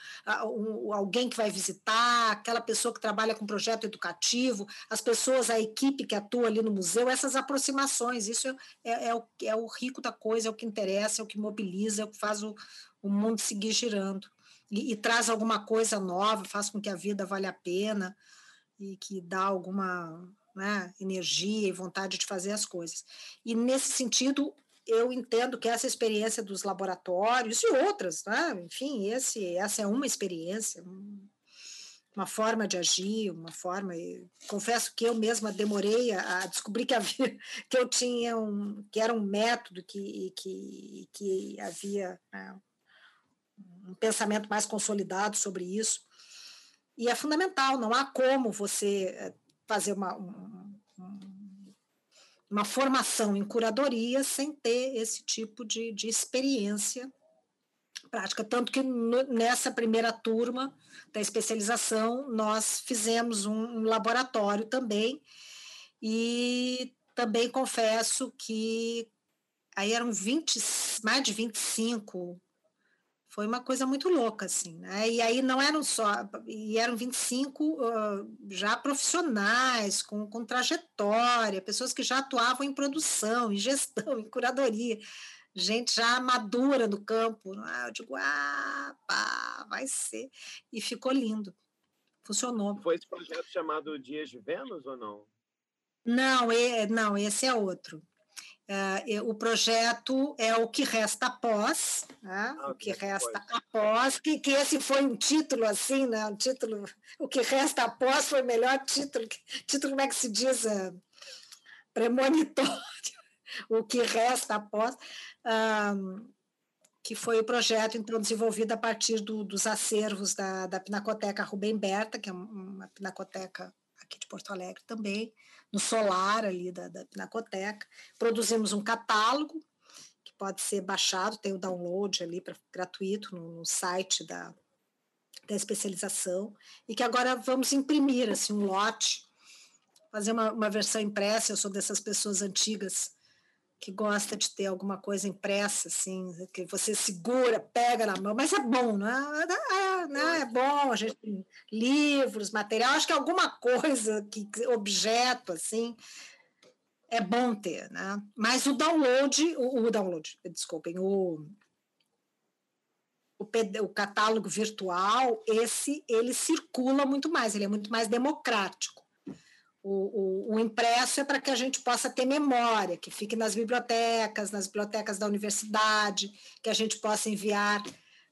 [SPEAKER 2] um, alguém que vai visitar, aquela pessoa que trabalha com projeto educativo, as pessoas, a equipe que atua ali no museu, essas aproximações, isso é, é, o, é o rico da coisa, é o que interessa, é o que mobiliza, é o que faz o, o mundo seguir girando. E, e traz alguma coisa nova, faz com que a vida valha a pena e que dá alguma né, energia e vontade de fazer as coisas. E nesse sentido, eu entendo que essa experiência dos laboratórios e outras, né, enfim, esse, essa é uma experiência, uma forma de agir, uma forma. confesso que eu mesma demorei a, a descobrir que havia, que eu tinha um, que era um método que que, que havia né, um pensamento mais consolidado sobre isso. E é fundamental, não há como você eh, fazer uma, uma formação em curadoria sem ter esse tipo de, de experiência prática. Tanto que nessa primeira turma da especialização, nós fizemos um, um laboratório também, e também confesso que aí eram 20, mais de 25 foi uma coisa muito louca, assim, né? E aí não eram só, e eram 25 uh, já profissionais, com, com trajetória, pessoas que já atuavam em produção, em gestão, em curadoria, gente já madura no campo. Né? Eu digo, ah, pá, vai ser. E ficou lindo, funcionou.
[SPEAKER 1] Foi esse projeto chamado Dias de Vênus ou não?
[SPEAKER 2] Não, é, não, esse é outro. Uh, o projeto é o que resta após, né? ah, o que resta após, que, que esse foi um título assim, né? um título, o que resta após foi o melhor título, título como é que se diz, uh, premonitório, o que resta após, que foi o projeto então desenvolvido a partir do, dos acervos da, da Pinacoteca Rubem Berta, que é uma pinacoteca aqui de Porto Alegre também, no solar ali da, da Pinacoteca. Produzimos um catálogo que pode ser baixado, tem o download ali pra, gratuito no, no site da, da especialização, e que agora vamos imprimir assim, um lote, fazer uma, uma versão impressa. Eu sou dessas pessoas antigas que gosta de ter alguma coisa impressa, assim, que você segura, pega na mão, mas é bom, né? É, né? é bom, a gente tem livros, material, acho que alguma coisa, que, objeto, assim, é bom ter, né? Mas o download, o, o download, desculpem, o, o, o catálogo virtual, esse, ele circula muito mais, ele é muito mais democrático. O, o, o, impresso é para que a gente possa ter memória, que fique nas bibliotecas, nas bibliotecas da universidade, que a gente possa enviar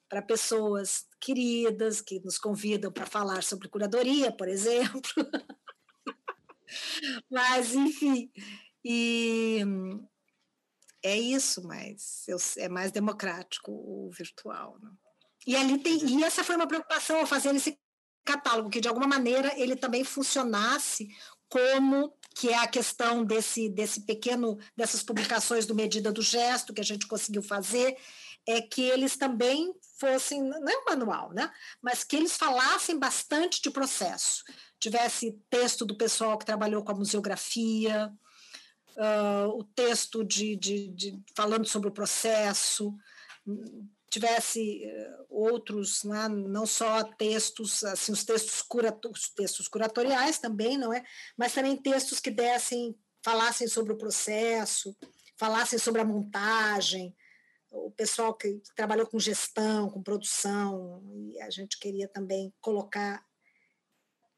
[SPEAKER 2] para pessoas queridas que nos convidam para falar sobre curadoria, por exemplo. mas, enfim, e é isso, mas eu, é mais democrático o virtual. Né? E ali tem, e essa foi uma preocupação ao fazer esse catálogo, que de alguma maneira ele também funcionasse como que é a questão desse, desse pequeno, dessas publicações do Medida do Gesto que a gente conseguiu fazer, é que eles também fossem, não é um manual, né? mas que eles falassem bastante de processo. Tivesse texto do pessoal que trabalhou com a museografia, uh, o texto de, de, de, falando sobre o processo, tivesse uh, outros, né, não só textos, assim, os textos, cura, os textos curatoriais também, não é? Mas também textos que dessem, falassem sobre o processo, falassem sobre a montagem, o pessoal que trabalhou com gestão, com produção, e a gente queria também colocar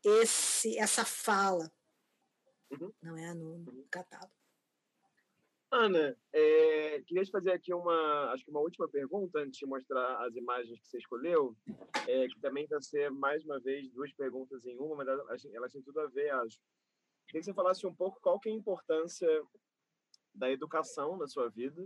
[SPEAKER 2] esse, essa fala, uhum. não é, no, no uhum. catálogo.
[SPEAKER 1] Ana, é, queria te fazer aqui uma, acho que uma última pergunta antes de mostrar as imagens que você escolheu, é, que também vai ser mais uma vez duas perguntas em uma, mas elas, elas têm tudo a ver, acho. Queria que você falasse um pouco qual que é a importância da educação na sua vida,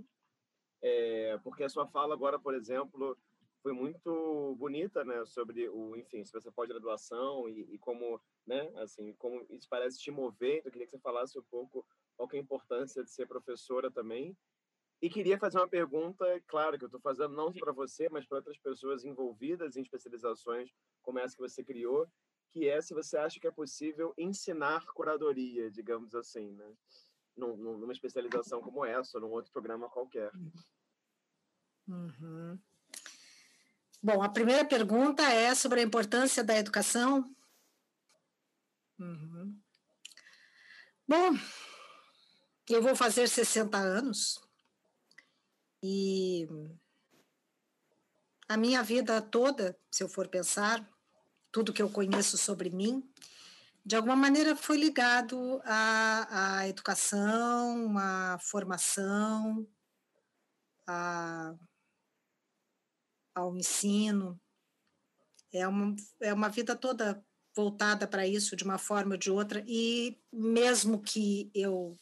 [SPEAKER 1] é, porque a sua fala agora, por exemplo, foi muito bonita, né, sobre o, enfim, se você pode graduação e, e como, né, assim, como isso parece te mover. Então, queria que você falasse um pouco qual é a importância de ser professora também. E queria fazer uma pergunta, claro, que eu estou fazendo não só para você, mas para outras pessoas envolvidas em especializações como essa que você criou, que é se você acha que é possível ensinar curadoria, digamos assim, né? numa especialização como essa, ou num outro programa qualquer.
[SPEAKER 2] Uhum. Bom, a primeira pergunta é sobre a importância da educação. Uhum. Bom, eu vou fazer 60 anos e a minha vida toda, se eu for pensar, tudo que eu conheço sobre mim, de alguma maneira foi ligado à, à educação, à formação, à, ao ensino. É uma, é uma vida toda voltada para isso de uma forma ou de outra, e mesmo que eu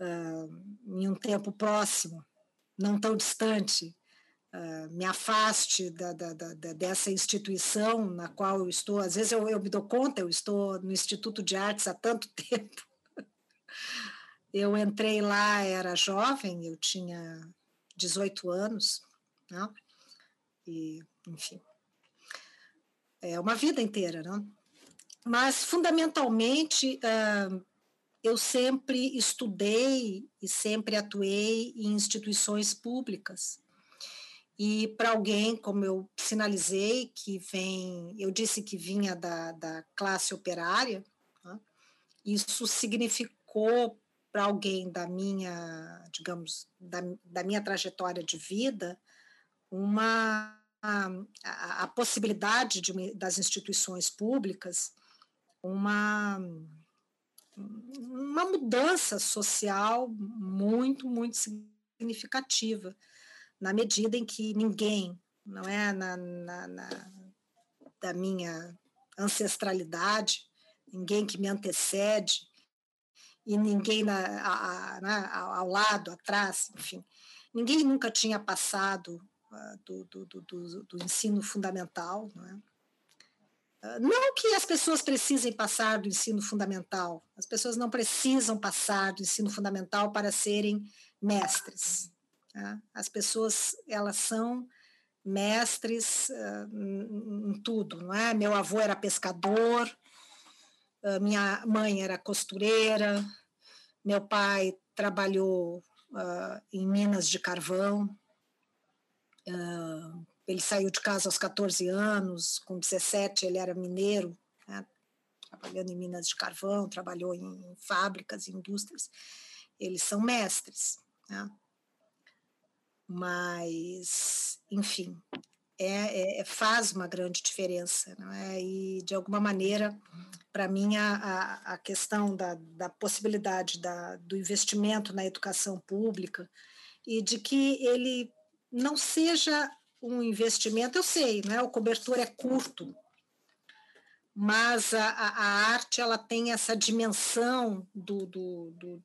[SPEAKER 2] uh, em um tempo próximo, não tão distante, uh, me afaste da, da, da, dessa instituição na qual eu estou. Às vezes eu, eu me dou conta, eu estou no Instituto de Artes há tanto tempo. Eu entrei lá, era jovem, eu tinha 18 anos, né? e, enfim, é uma vida inteira, não? Mas, fundamentalmente, uh, eu sempre estudei e sempre atuei em instituições públicas. E para alguém, como eu sinalizei, que vem, eu disse que vinha da, da classe operária, né? isso significou para alguém da minha, digamos, da, da minha trajetória de vida, uma a, a, a possibilidade de, das instituições públicas, uma uma mudança social muito, muito significativa, na medida em que ninguém, não é, na, na, na da minha ancestralidade, ninguém que me antecede, e ninguém na, a, a, né, ao lado, atrás, enfim, ninguém nunca tinha passado uh, do, do, do, do, ensino fundamental, é? Não que as pessoas precisem passar do ensino fundamental, as pessoas não precisam passar do ensino fundamental para serem mestres. Tá? As pessoas, elas são mestres uh, em tudo, não é? Meu avô era pescador, uh, minha mãe era costureira, meu pai trabalhou uh, em minas de carvão, ele saiu de casa aos 14 anos, com 17 ele era mineiro, né? trabalhando em minas de carvão, trabalhou em fábricas, em indústrias. Eles são mestres. Né? Mas, enfim, é, é, faz uma grande diferença. Não é? E, de alguma maneira, para mim, a, a questão da, da possibilidade da, do investimento na educação pública e de que ele não seja um investimento, eu sei, né? o cobertor é curto, mas a, a arte ela tem essa dimensão do, do, do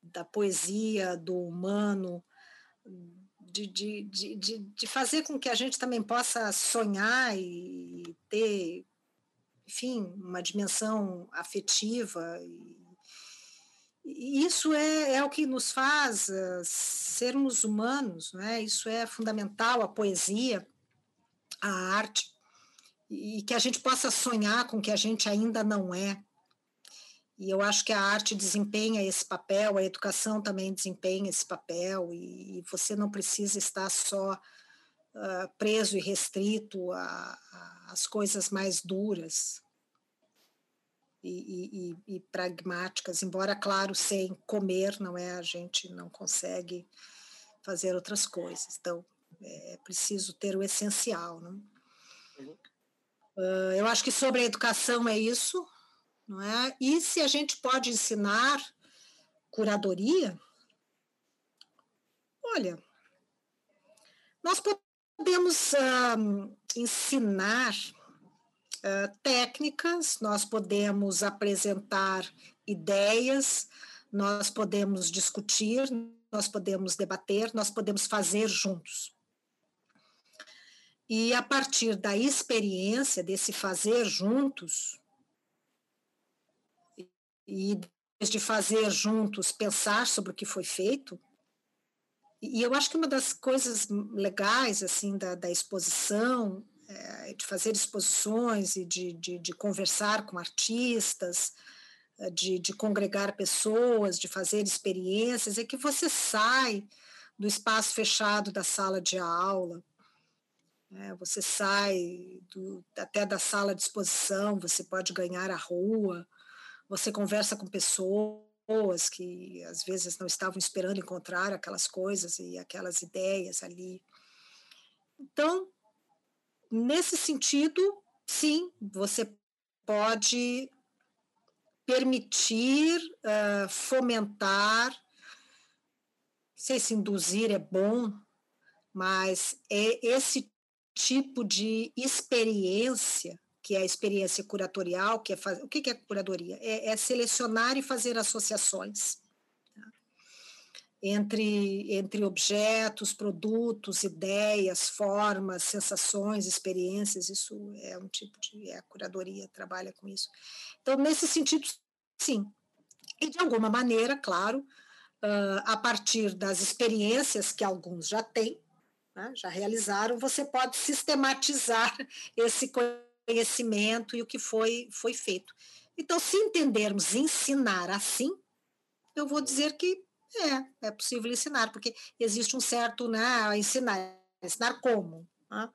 [SPEAKER 2] da poesia, do humano, de, de, de, de, fazer com que a gente também possa sonhar e ter, enfim, uma dimensão afetiva e isso é, é o que nos faz uh, sermos humanos, né? isso é fundamental, a poesia, a arte, e que a gente possa sonhar com o que a gente ainda não é. E eu acho que a arte desempenha esse papel, a educação também desempenha esse papel, e, você não precisa estar só uh, preso e restrito às coisas mais duras e, e, e, pragmáticas, embora, claro, sem comer, não é? A gente não consegue fazer outras coisas. Então, é preciso ter o essencial, não? Uhum. Uh, eu acho que sobre a educação é isso, não é? E se a gente pode ensinar curadoria, olha, nós podemos uh, ensinar técnicas, nós podemos apresentar ideias, nós podemos discutir, nós podemos debater, nós podemos fazer juntos. E a partir da experiência desse fazer juntos, e de fazer juntos, pensar sobre o que foi feito. E eu acho que uma das coisas legais assim da, da exposição, é, de fazer exposições e de, de, de conversar com artistas, é, de, de congregar pessoas, de fazer experiências, é que você sai do espaço fechado da sala de aula, é, você sai do, até da sala de exposição, você pode ganhar a rua, você conversa com pessoas que às vezes não estavam esperando encontrar aquelas coisas e aquelas ideias ali. Então, nesse sentido, sim, você pode permitir, uh, fomentar, não sei se induzir é bom, mas é esse tipo de experiência que é a experiência curatorial, que é faz... o que é curadoria? É, é selecionar e fazer associações? Entre, entre objetos, produtos, ideias, formas, sensações, experiências, isso é um tipo de é a curadoria, trabalha com isso. Então, nesse sentido, sim. E de alguma maneira, claro, uh, a partir das experiências que alguns já têm, né, já realizaram, você pode sistematizar esse conhecimento e o que foi, foi feito. Então, se entendermos ensinar assim, eu vou dizer que é, é possível ensinar, porque existe um certo, né, ensinar, ensinar como, né?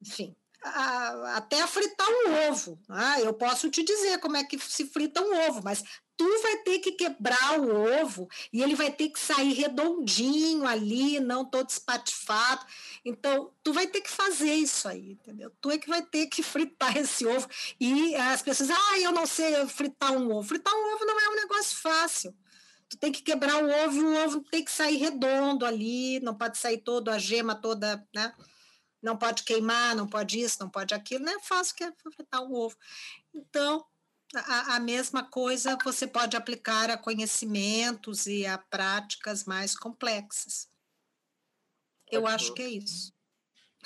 [SPEAKER 2] enfim, a, até fritar um ovo, né? eu posso te dizer como é que se frita um ovo, mas tu vai ter que quebrar o ovo e ele vai ter que sair redondinho ali, não todo espatifado. Então, tu vai ter que fazer isso aí, entendeu? Tu é que vai ter que fritar esse ovo. E as pessoas, ah, eu não sei fritar um ovo. Fritar um ovo não é um negócio fácil. Tu tem que quebrar o ovo o ovo tem que sair redondo ali, não pode sair todo, a gema toda, né? Não pode queimar, não pode isso, não pode aquilo. Não é fácil que é fritar um ovo. Então, a, a, mesma coisa você pode aplicar a conhecimentos e a práticas mais complexas. Eu acho que é isso.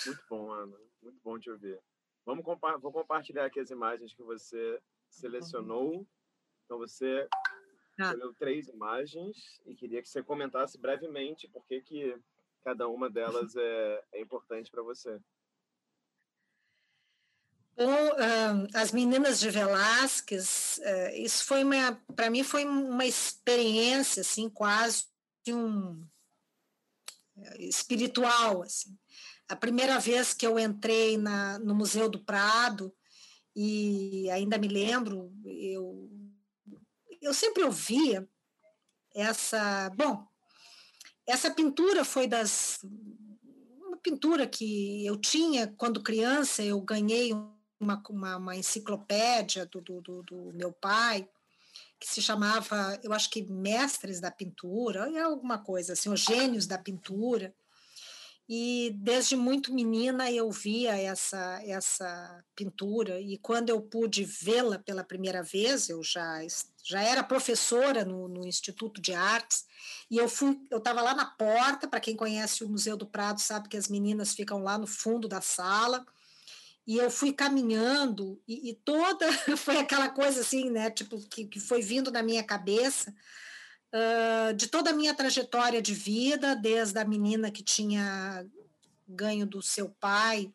[SPEAKER 1] Muito bom, Ana. Muito bom te ouvir. Vamos compa vou compartilhar aqui as imagens que você selecionou. Então, você ah. escolheu três imagens e queria que você comentasse brevemente por que, que cada uma delas é, é importante para você
[SPEAKER 2] uh, as meninas de Velázquez, uh, isso foi uma, para mim foi uma experiência assim quase um espiritual assim. A primeira vez que eu entrei na, no Museu do Prado e ainda me lembro, eu eu sempre ouvia essa, bom, essa pintura foi das uma pintura que eu tinha quando criança, eu ganhei um uma, uma, uma enciclopédia do, do, do, do, meu pai, que se chamava, eu acho que Mestres da Pintura, é alguma coisa assim, os Gênios da Pintura. E desde muito menina eu via essa, essa pintura, e quando eu pude vê-la pela primeira vez, eu já, já era professora no, no Instituto de Artes, e eu fui, eu estava lá na porta, para quem conhece o Museu do Prado sabe que as meninas ficam lá no fundo da sala, e eu fui caminhando e, e, toda foi aquela coisa assim, né, tipo que, que foi vindo na minha cabeça uh, de toda a minha trajetória de vida, desde a menina que tinha ganho do seu pai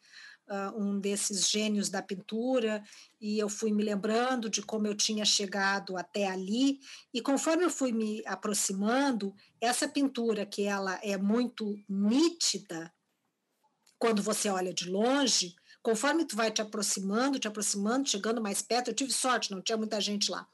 [SPEAKER 2] uh, um desses gênios da pintura, e eu fui me lembrando de como eu tinha chegado até ali, e conforme eu fui me aproximando, essa pintura que ela é muito nítida, quando você olha de longe, conforme tu vai te aproximando, te aproximando, chegando mais perto, eu tive sorte, não tinha muita gente lá.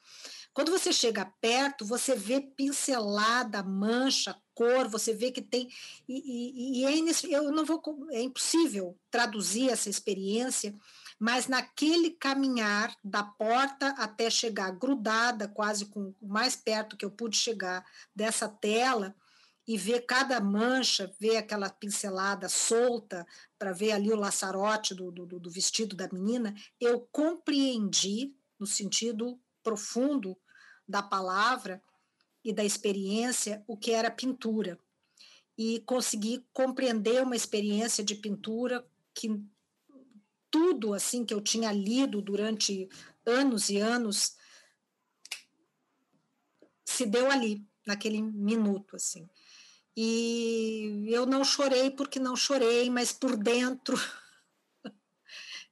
[SPEAKER 2] Quando você chega perto, você vê pincelada, mancha, cor, você vê que tem. E, e, e é, eu não vou, é impossível traduzir essa experiência, mas naquele caminhar da porta até chegar grudada, quase com mais perto que eu pude chegar dessa tela, e ver cada mancha, ver aquela pincelada solta, para ver ali o laçarote do, do, do vestido da menina, eu compreendi, no sentido profundo da palavra, e da experiência o que era pintura. E consegui compreender uma experiência de pintura que tudo assim que eu tinha lido durante anos e anos se deu ali naquele minuto assim. E eu não chorei porque não chorei mas por dentro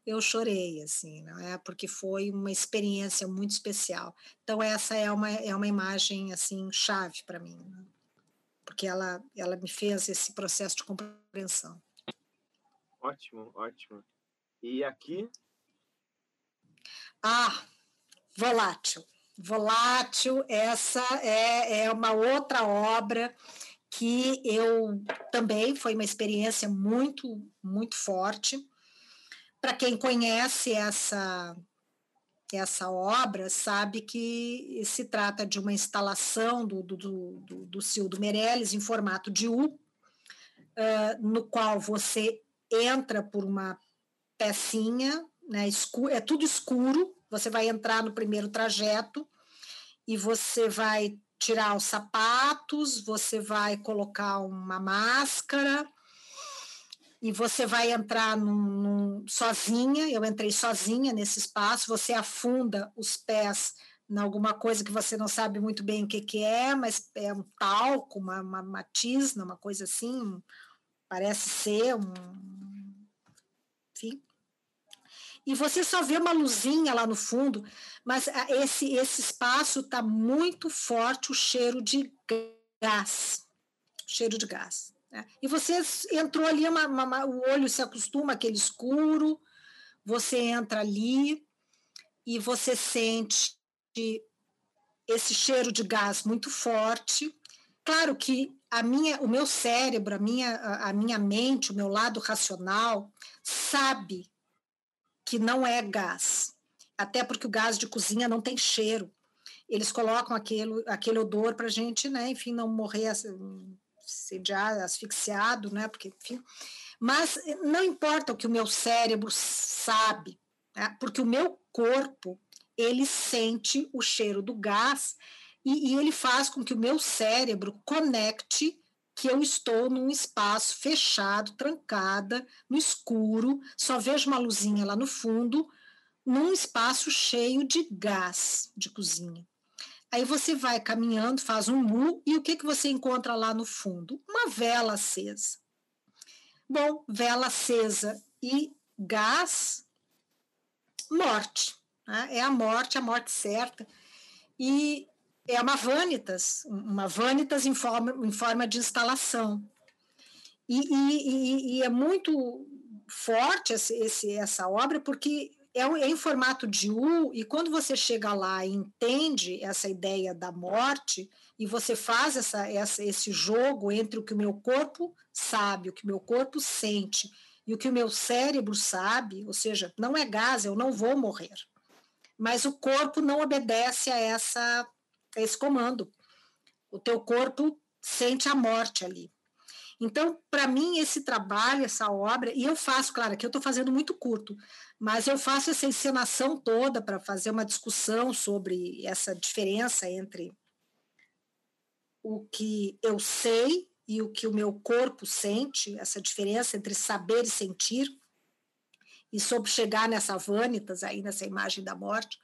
[SPEAKER 2] eu chorei, assim, não é? Porque foi uma experiência muito especial. Então essa é uma é uma imagem assim chave para mim, né? porque ela ela me fez esse processo de compreensão.
[SPEAKER 1] Ótimo, ótimo. E aqui?
[SPEAKER 2] Ah, volátil. Volátil, essa é, é uma outra obra que eu também foi uma experiência muito, muito forte para quem conhece essa essa obra sabe que se trata de uma instalação do, do, do, do Cildo Meirelles em formato de U, uh, no qual você entra por uma pecinha, né, escuro, é tudo escuro, você vai entrar no primeiro trajeto e você vai tirar os sapatos, você vai colocar uma máscara, e você vai entrar num, num, sozinha, eu entrei sozinha nesse espaço, você afunda os pés em alguma coisa que você não sabe muito bem o que, que é, mas é um talco, uma, uma, uma tisna, uma coisa assim, parece ser um. Enfim. E você só vê uma luzinha lá no fundo, mas esse, esse espaço está muito forte o cheiro de gás cheiro de gás. Né? E você entrou ali, uma, uma, o olho se acostuma aquele escuro, você entra ali e você sente esse cheiro de gás muito forte. Claro que a minha, o meu cérebro, a minha, a minha mente, o meu lado racional sabe que não é gás, até porque o gás de cozinha não tem cheiro. Eles colocam aquele, aquele odor para a gente, né, enfim, não morrer assim, sediado, asfixiado, né? Porque, enfim. Mas não importa o que o meu cérebro sabe, né? porque o meu corpo ele sente o cheiro do gás e, e ele faz com que o meu cérebro conecte que eu estou num espaço fechado, trancada, no escuro, só vejo uma luzinha lá no fundo, num espaço cheio de gás de cozinha. Aí você vai caminhando, faz um mu, e o que, que você encontra lá no fundo? Uma vela acesa. Bom, vela acesa e gás, morte. Né? É a morte, a morte certa. E é uma vanitas, uma vanitas em forma, em forma de instalação. E, e, e é muito forte esse, essa obra, porque é, é em formato de U, e quando você chega lá e entende essa ideia da morte, e você faz essa, essa, esse jogo entre o que o meu corpo sabe, o que o meu corpo sente e o que o meu cérebro sabe, ou seja, não é gás, eu não vou morrer. Mas o corpo não obedece a, essa, a esse comando. O teu corpo sente a morte ali. Então, para mim, esse trabalho, essa obra, e eu faço, claro, aqui eu estou fazendo muito curto, mas eu faço essa encenação toda para fazer uma discussão sobre essa diferença entre o que eu sei e o que o meu corpo sente, essa diferença entre saber e sentir, e sobre chegar nessa vanitas aí, nessa imagem da morte.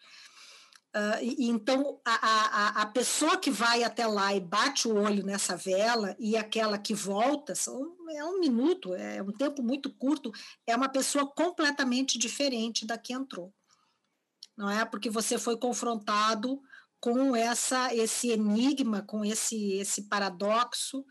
[SPEAKER 2] Uh, e, então, a, a, a pessoa que vai até lá e bate o olho nessa vela e aquela que volta, são, é um minuto, é um tempo muito curto, é uma pessoa completamente diferente da que entrou. Não é? Porque você foi confrontado com essa esse enigma, com esse esse paradoxo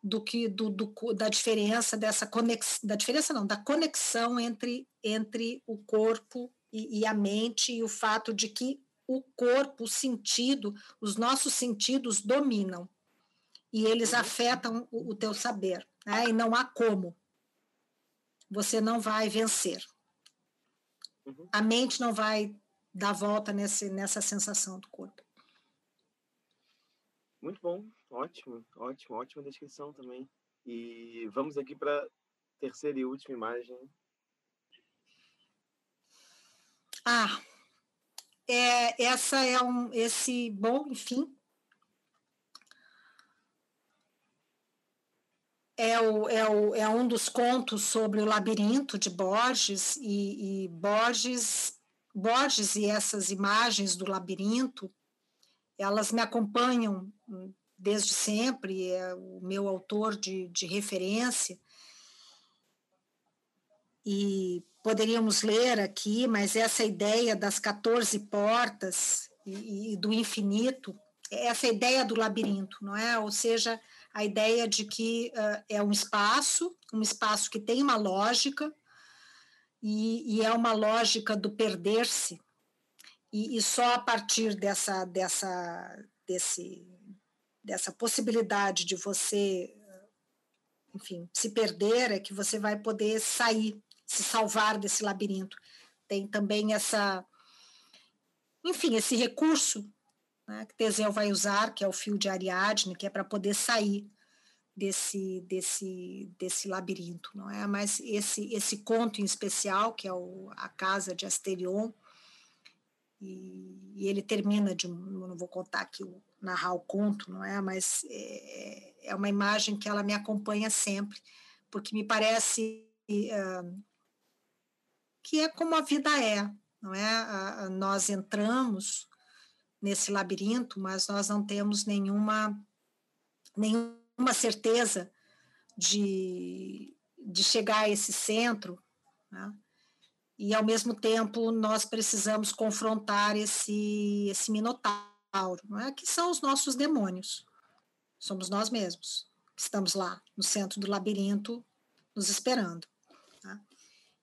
[SPEAKER 2] do que do, do da diferença dessa conexão, da diferença não, da conexão entre entre o corpo e, e a mente e o fato de que o corpo, o sentido, os nossos sentidos dominam e eles uhum. afetam o, o teu saber, né? e não há como. Você não vai vencer. Uhum. A mente não vai dar volta nesse, nessa sensação do corpo.
[SPEAKER 1] Muito bom, ótimo, ótimo, ótima descrição também. E vamos aqui para a terceira e última imagem.
[SPEAKER 2] Ah, é, essa é um, esse, bom, enfim, é, o, é, o, é um dos contos sobre o labirinto de Borges, e, e Borges, Borges e essas imagens do labirinto, elas me acompanham desde sempre, é o meu autor de, de referência, e poderíamos ler aqui, mas essa ideia das 14 portas e, e do infinito, essa ideia do labirinto, não é? Ou seja, a ideia de que uh, é um espaço, um espaço que tem uma lógica, e, e é uma lógica do perder-se, e, e, só a partir dessa, dessa, desse, dessa possibilidade de você, enfim, se perder, é que você vai poder sair se salvar desse labirinto. Tem também essa, enfim, esse recurso né, que Teseu vai usar, que é o fio de Ariadne, que é para poder sair desse desse desse labirinto, não é? Mas esse esse conto em especial, que é o, a casa de Asterion, e, e ele termina de, não vou contar aqui o narrar o conto, não é? Mas é, é uma imagem que ela me acompanha sempre, porque me parece que é como a vida é, não é? Nós entramos nesse labirinto, mas nós não temos nenhuma nenhuma certeza de, de chegar a esse centro, né? e ao mesmo tempo nós precisamos confrontar esse esse minotauro, não é? que são os nossos demônios, somos nós mesmos, que estamos lá no centro do labirinto, nos esperando.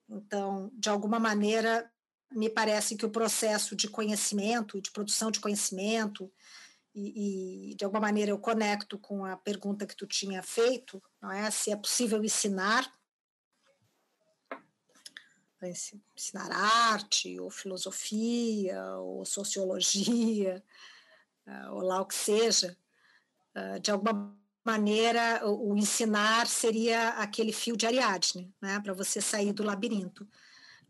[SPEAKER 2] Então, de alguma maneira, me parece que o processo de conhecimento, de produção de conhecimento, e, e, de alguma maneira eu conecto com a pergunta que tu tinha feito, não é? Se é possível ensinar, ensinar arte, ou filosofia, ou sociologia, ou lá o que seja, ah, de alguma maneira, o, o ensinar seria aquele fio de Ariadne, né, para você sair do labirinto.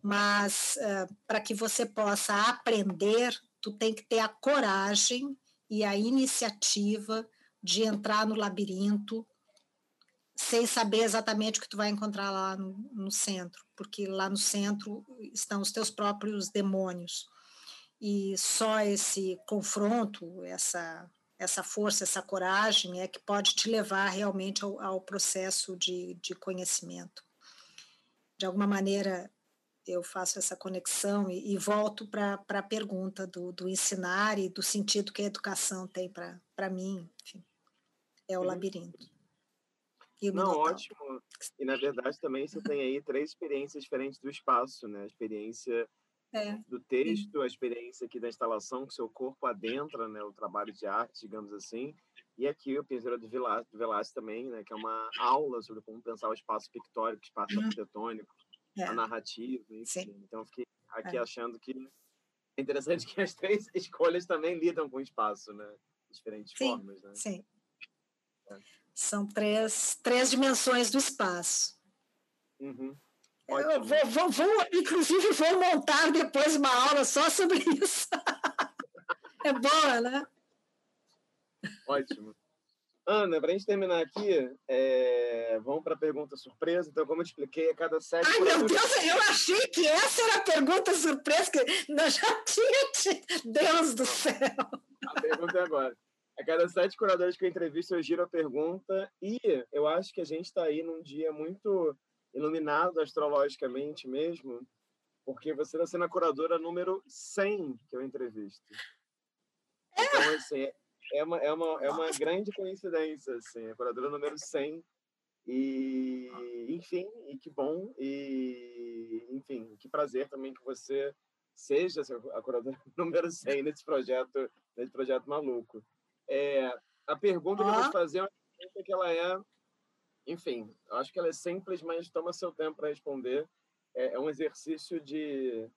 [SPEAKER 2] Mas uh, para que você possa aprender, tu tem que ter a coragem e a iniciativa de entrar no labirinto sem saber exatamente o que tu vai encontrar lá no, no, centro, porque lá no centro estão os teus próprios demônios. E só esse confronto, essa essa força, essa coragem é que pode te levar realmente ao, ao processo de, de conhecimento. De alguma maneira, eu faço essa conexão e, e volto para a pergunta do, do, ensinar e do sentido que a educação tem para mim. Enfim, é o Sim. labirinto.
[SPEAKER 1] Não, ótimo. E na verdade também você tem aí três experiências diferentes do espaço, né? A experiência é. do texto, a experiência aqui da instalação que seu corpo adentra, né, o trabalho de arte, digamos assim, e aqui o Pinzeiro do Velázquez também, né, que é uma aula sobre como pensar o espaço pictórico, o espaço uhum. arquitetônico, é. a narrativa, enfim. Sim. Então eu fiquei aqui é. achando que é interessante que as três escolhas também lidam com o espaço, né, de diferentes
[SPEAKER 2] sim,
[SPEAKER 1] formas, né?
[SPEAKER 2] Sim. É. São três, três dimensões do espaço.
[SPEAKER 1] Uhum.
[SPEAKER 2] Eu vou, vou, vou, inclusive, vou montar depois uma aula só sobre isso. é boa, né?
[SPEAKER 1] Ótimo. Ana, para a gente terminar aqui, é... vamos para a pergunta surpresa. Então, como eu expliquei, a cada sete.
[SPEAKER 2] Ai, meu Deus, eu achei que essa era a pergunta surpresa, que nós já tinha. Deus do céu!
[SPEAKER 1] A pergunta é agora. A cada sete curadores que eu entrevisto, eu giro a pergunta e eu acho que a gente está aí num dia muito iluminado astrologicamente mesmo, porque você está sendo a curadora número 100 que eu entrevisto. Então, assim, é uma, é uma, é uma grande coincidência, assim, a curadora número 100 e, enfim, e que bom, e, enfim, que prazer também que você seja a curadora número 100 nesse projeto, nesse projeto maluco. É, a pergunta que eu vou te fazer é que ela é, enfim, acho que ela é simples, mas toma seu tempo para responder. É, é, um exercício de,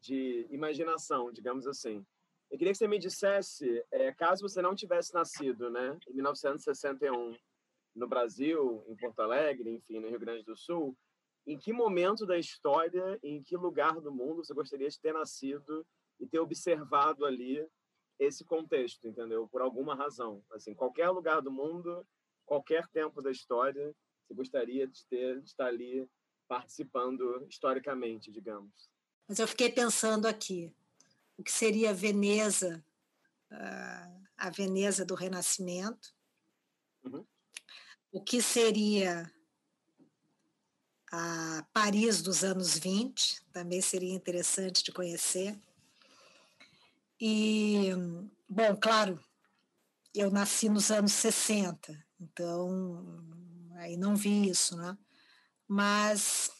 [SPEAKER 1] de imaginação, digamos assim. Eu queria que você me dissesse, é, caso você não tivesse nascido, né, em 1961, no Brasil, em Porto Alegre, enfim, no Rio Grande do Sul, em que momento da história, em que lugar do mundo você gostaria de ter nascido e ter observado ali esse contexto, entendeu? Por alguma razão. Assim, qualquer lugar do mundo, qualquer tempo da história, você gostaria de ter de estar ali participando historicamente, digamos.
[SPEAKER 2] Mas eu fiquei pensando aqui, o que seria Veneza, ah, a Veneza do Renascimento, uhum. o que seria a Paris dos anos 20, também seria interessante de conhecer. E, bom, claro, eu nasci nos anos 60, então aí não vi isso, né? Mas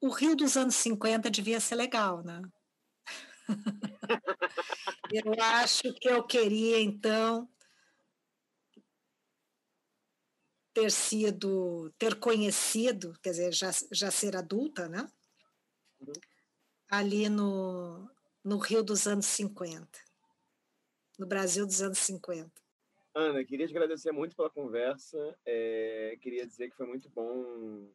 [SPEAKER 2] o Rio dos anos 50 devia ser legal, né? eu acho que eu queria, então, ter sido, ter conhecido, quer dizer, já, já ser adulta, né? Ali no, no Rio dos anos 50, no Brasil dos anos 50.
[SPEAKER 1] Ana, queria te agradecer muito pela conversa. É, queria dizer que foi muito bom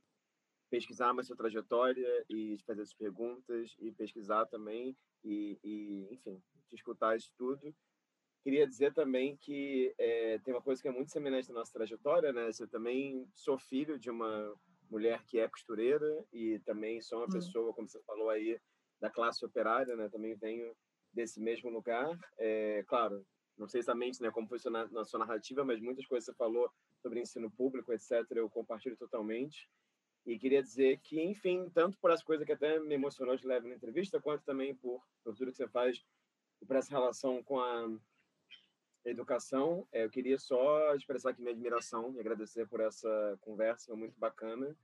[SPEAKER 1] pesquisar mais sua trajetória e fazer as perguntas e pesquisar também e, e enfim, te escutar isso tudo. Queria dizer também que é, tem uma coisa que é muito semelhante na nossa trajetória, né? Eu também sou filho de uma mulher que é costureira e também sou uma hum. pessoa, como você falou aí, da classe operária, né? Também venho desse mesmo lugar. É, claro, não sei exatamente né, como foi na, sua narrativa, mas muitas coisas que você falou sobre ensino público, etc., eu compartilho totalmente. E queria dizer que, enfim, tanto por essa coisa que até me emocionou de leve na entrevista, quanto também por, por tudo que você faz e por essa relação com a educação, é, eu queria só expressar aqui minha admiração e agradecer por essa conversa, foi muito bacana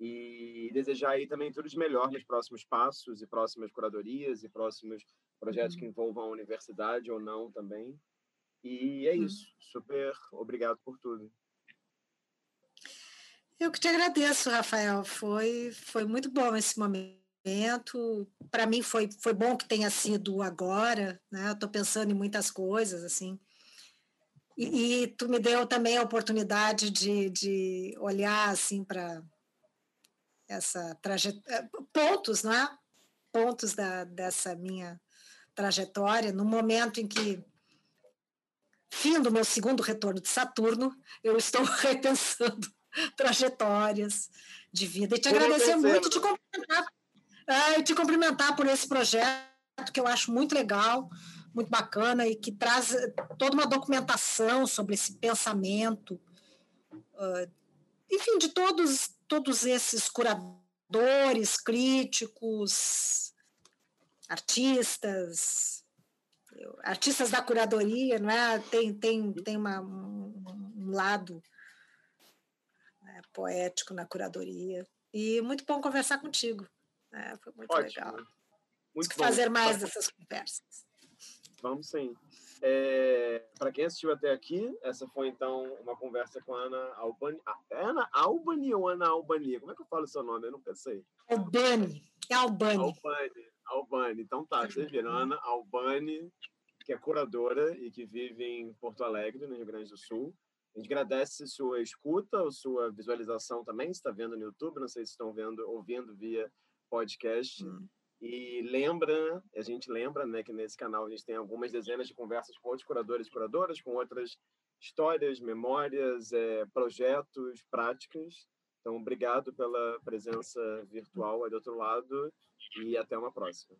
[SPEAKER 1] e desejar aí também tudo de melhor nos próximos passos e próximas curadorias e próximos projetos uhum. que envolvam a universidade ou não também. E é uhum. isso. Super obrigado por tudo.
[SPEAKER 2] Eu que te agradeço, Rafael. Foi, foi muito bom esse momento. Para mim foi, foi bom que tenha sido agora, né? Estou pensando em muitas coisas assim. E, e, tu me deu também a oportunidade de, de olhar assim para essa trajetória, pontos, né? Pontos da, dessa minha trajetória, no momento em que, fim do meu segundo retorno de Saturno, eu estou repensando trajetórias de vida. E te agradecer muito, te cumprimentar, é, te cumprimentar por esse projeto que eu acho muito legal, muito bacana e que traz toda uma documentação sobre esse pensamento, uh, enfim, de todos todos esses curadores, críticos, artistas, artistas da curadoria, não é? Tem, tem, tem uma, um, um lado né, poético na curadoria. E muito bom conversar contigo. Né? Foi muito Ótimo. legal. Muito fazer mais dessas conversas.
[SPEAKER 1] Vamos sim. É, para quem assistiu até aqui, essa foi então uma conversa com a Ana Albani. Ana Albani ou Ana Albani? Como é que eu falo o seu nome? Eu nunca sei.
[SPEAKER 2] Albani. É Albani.
[SPEAKER 1] Albani. Albani. Então tá, vocês viram. Ana Albani, que é curadora e que vive em Porto Alegre, no Rio Grande do Sul. A gente agradece sua escuta ou sua visualização também, se está vendo no YouTube, não sei se estão vendo, ouvindo via podcast. Hum. E lembra, a gente lembra, né, que nesse canal a gente tem algumas dezenas de conversas com outros curadores e curadoras, com outras histórias, memórias, é, projetos, práticas. Então, obrigado pela presença virtual aí do outro lado e até uma próxima.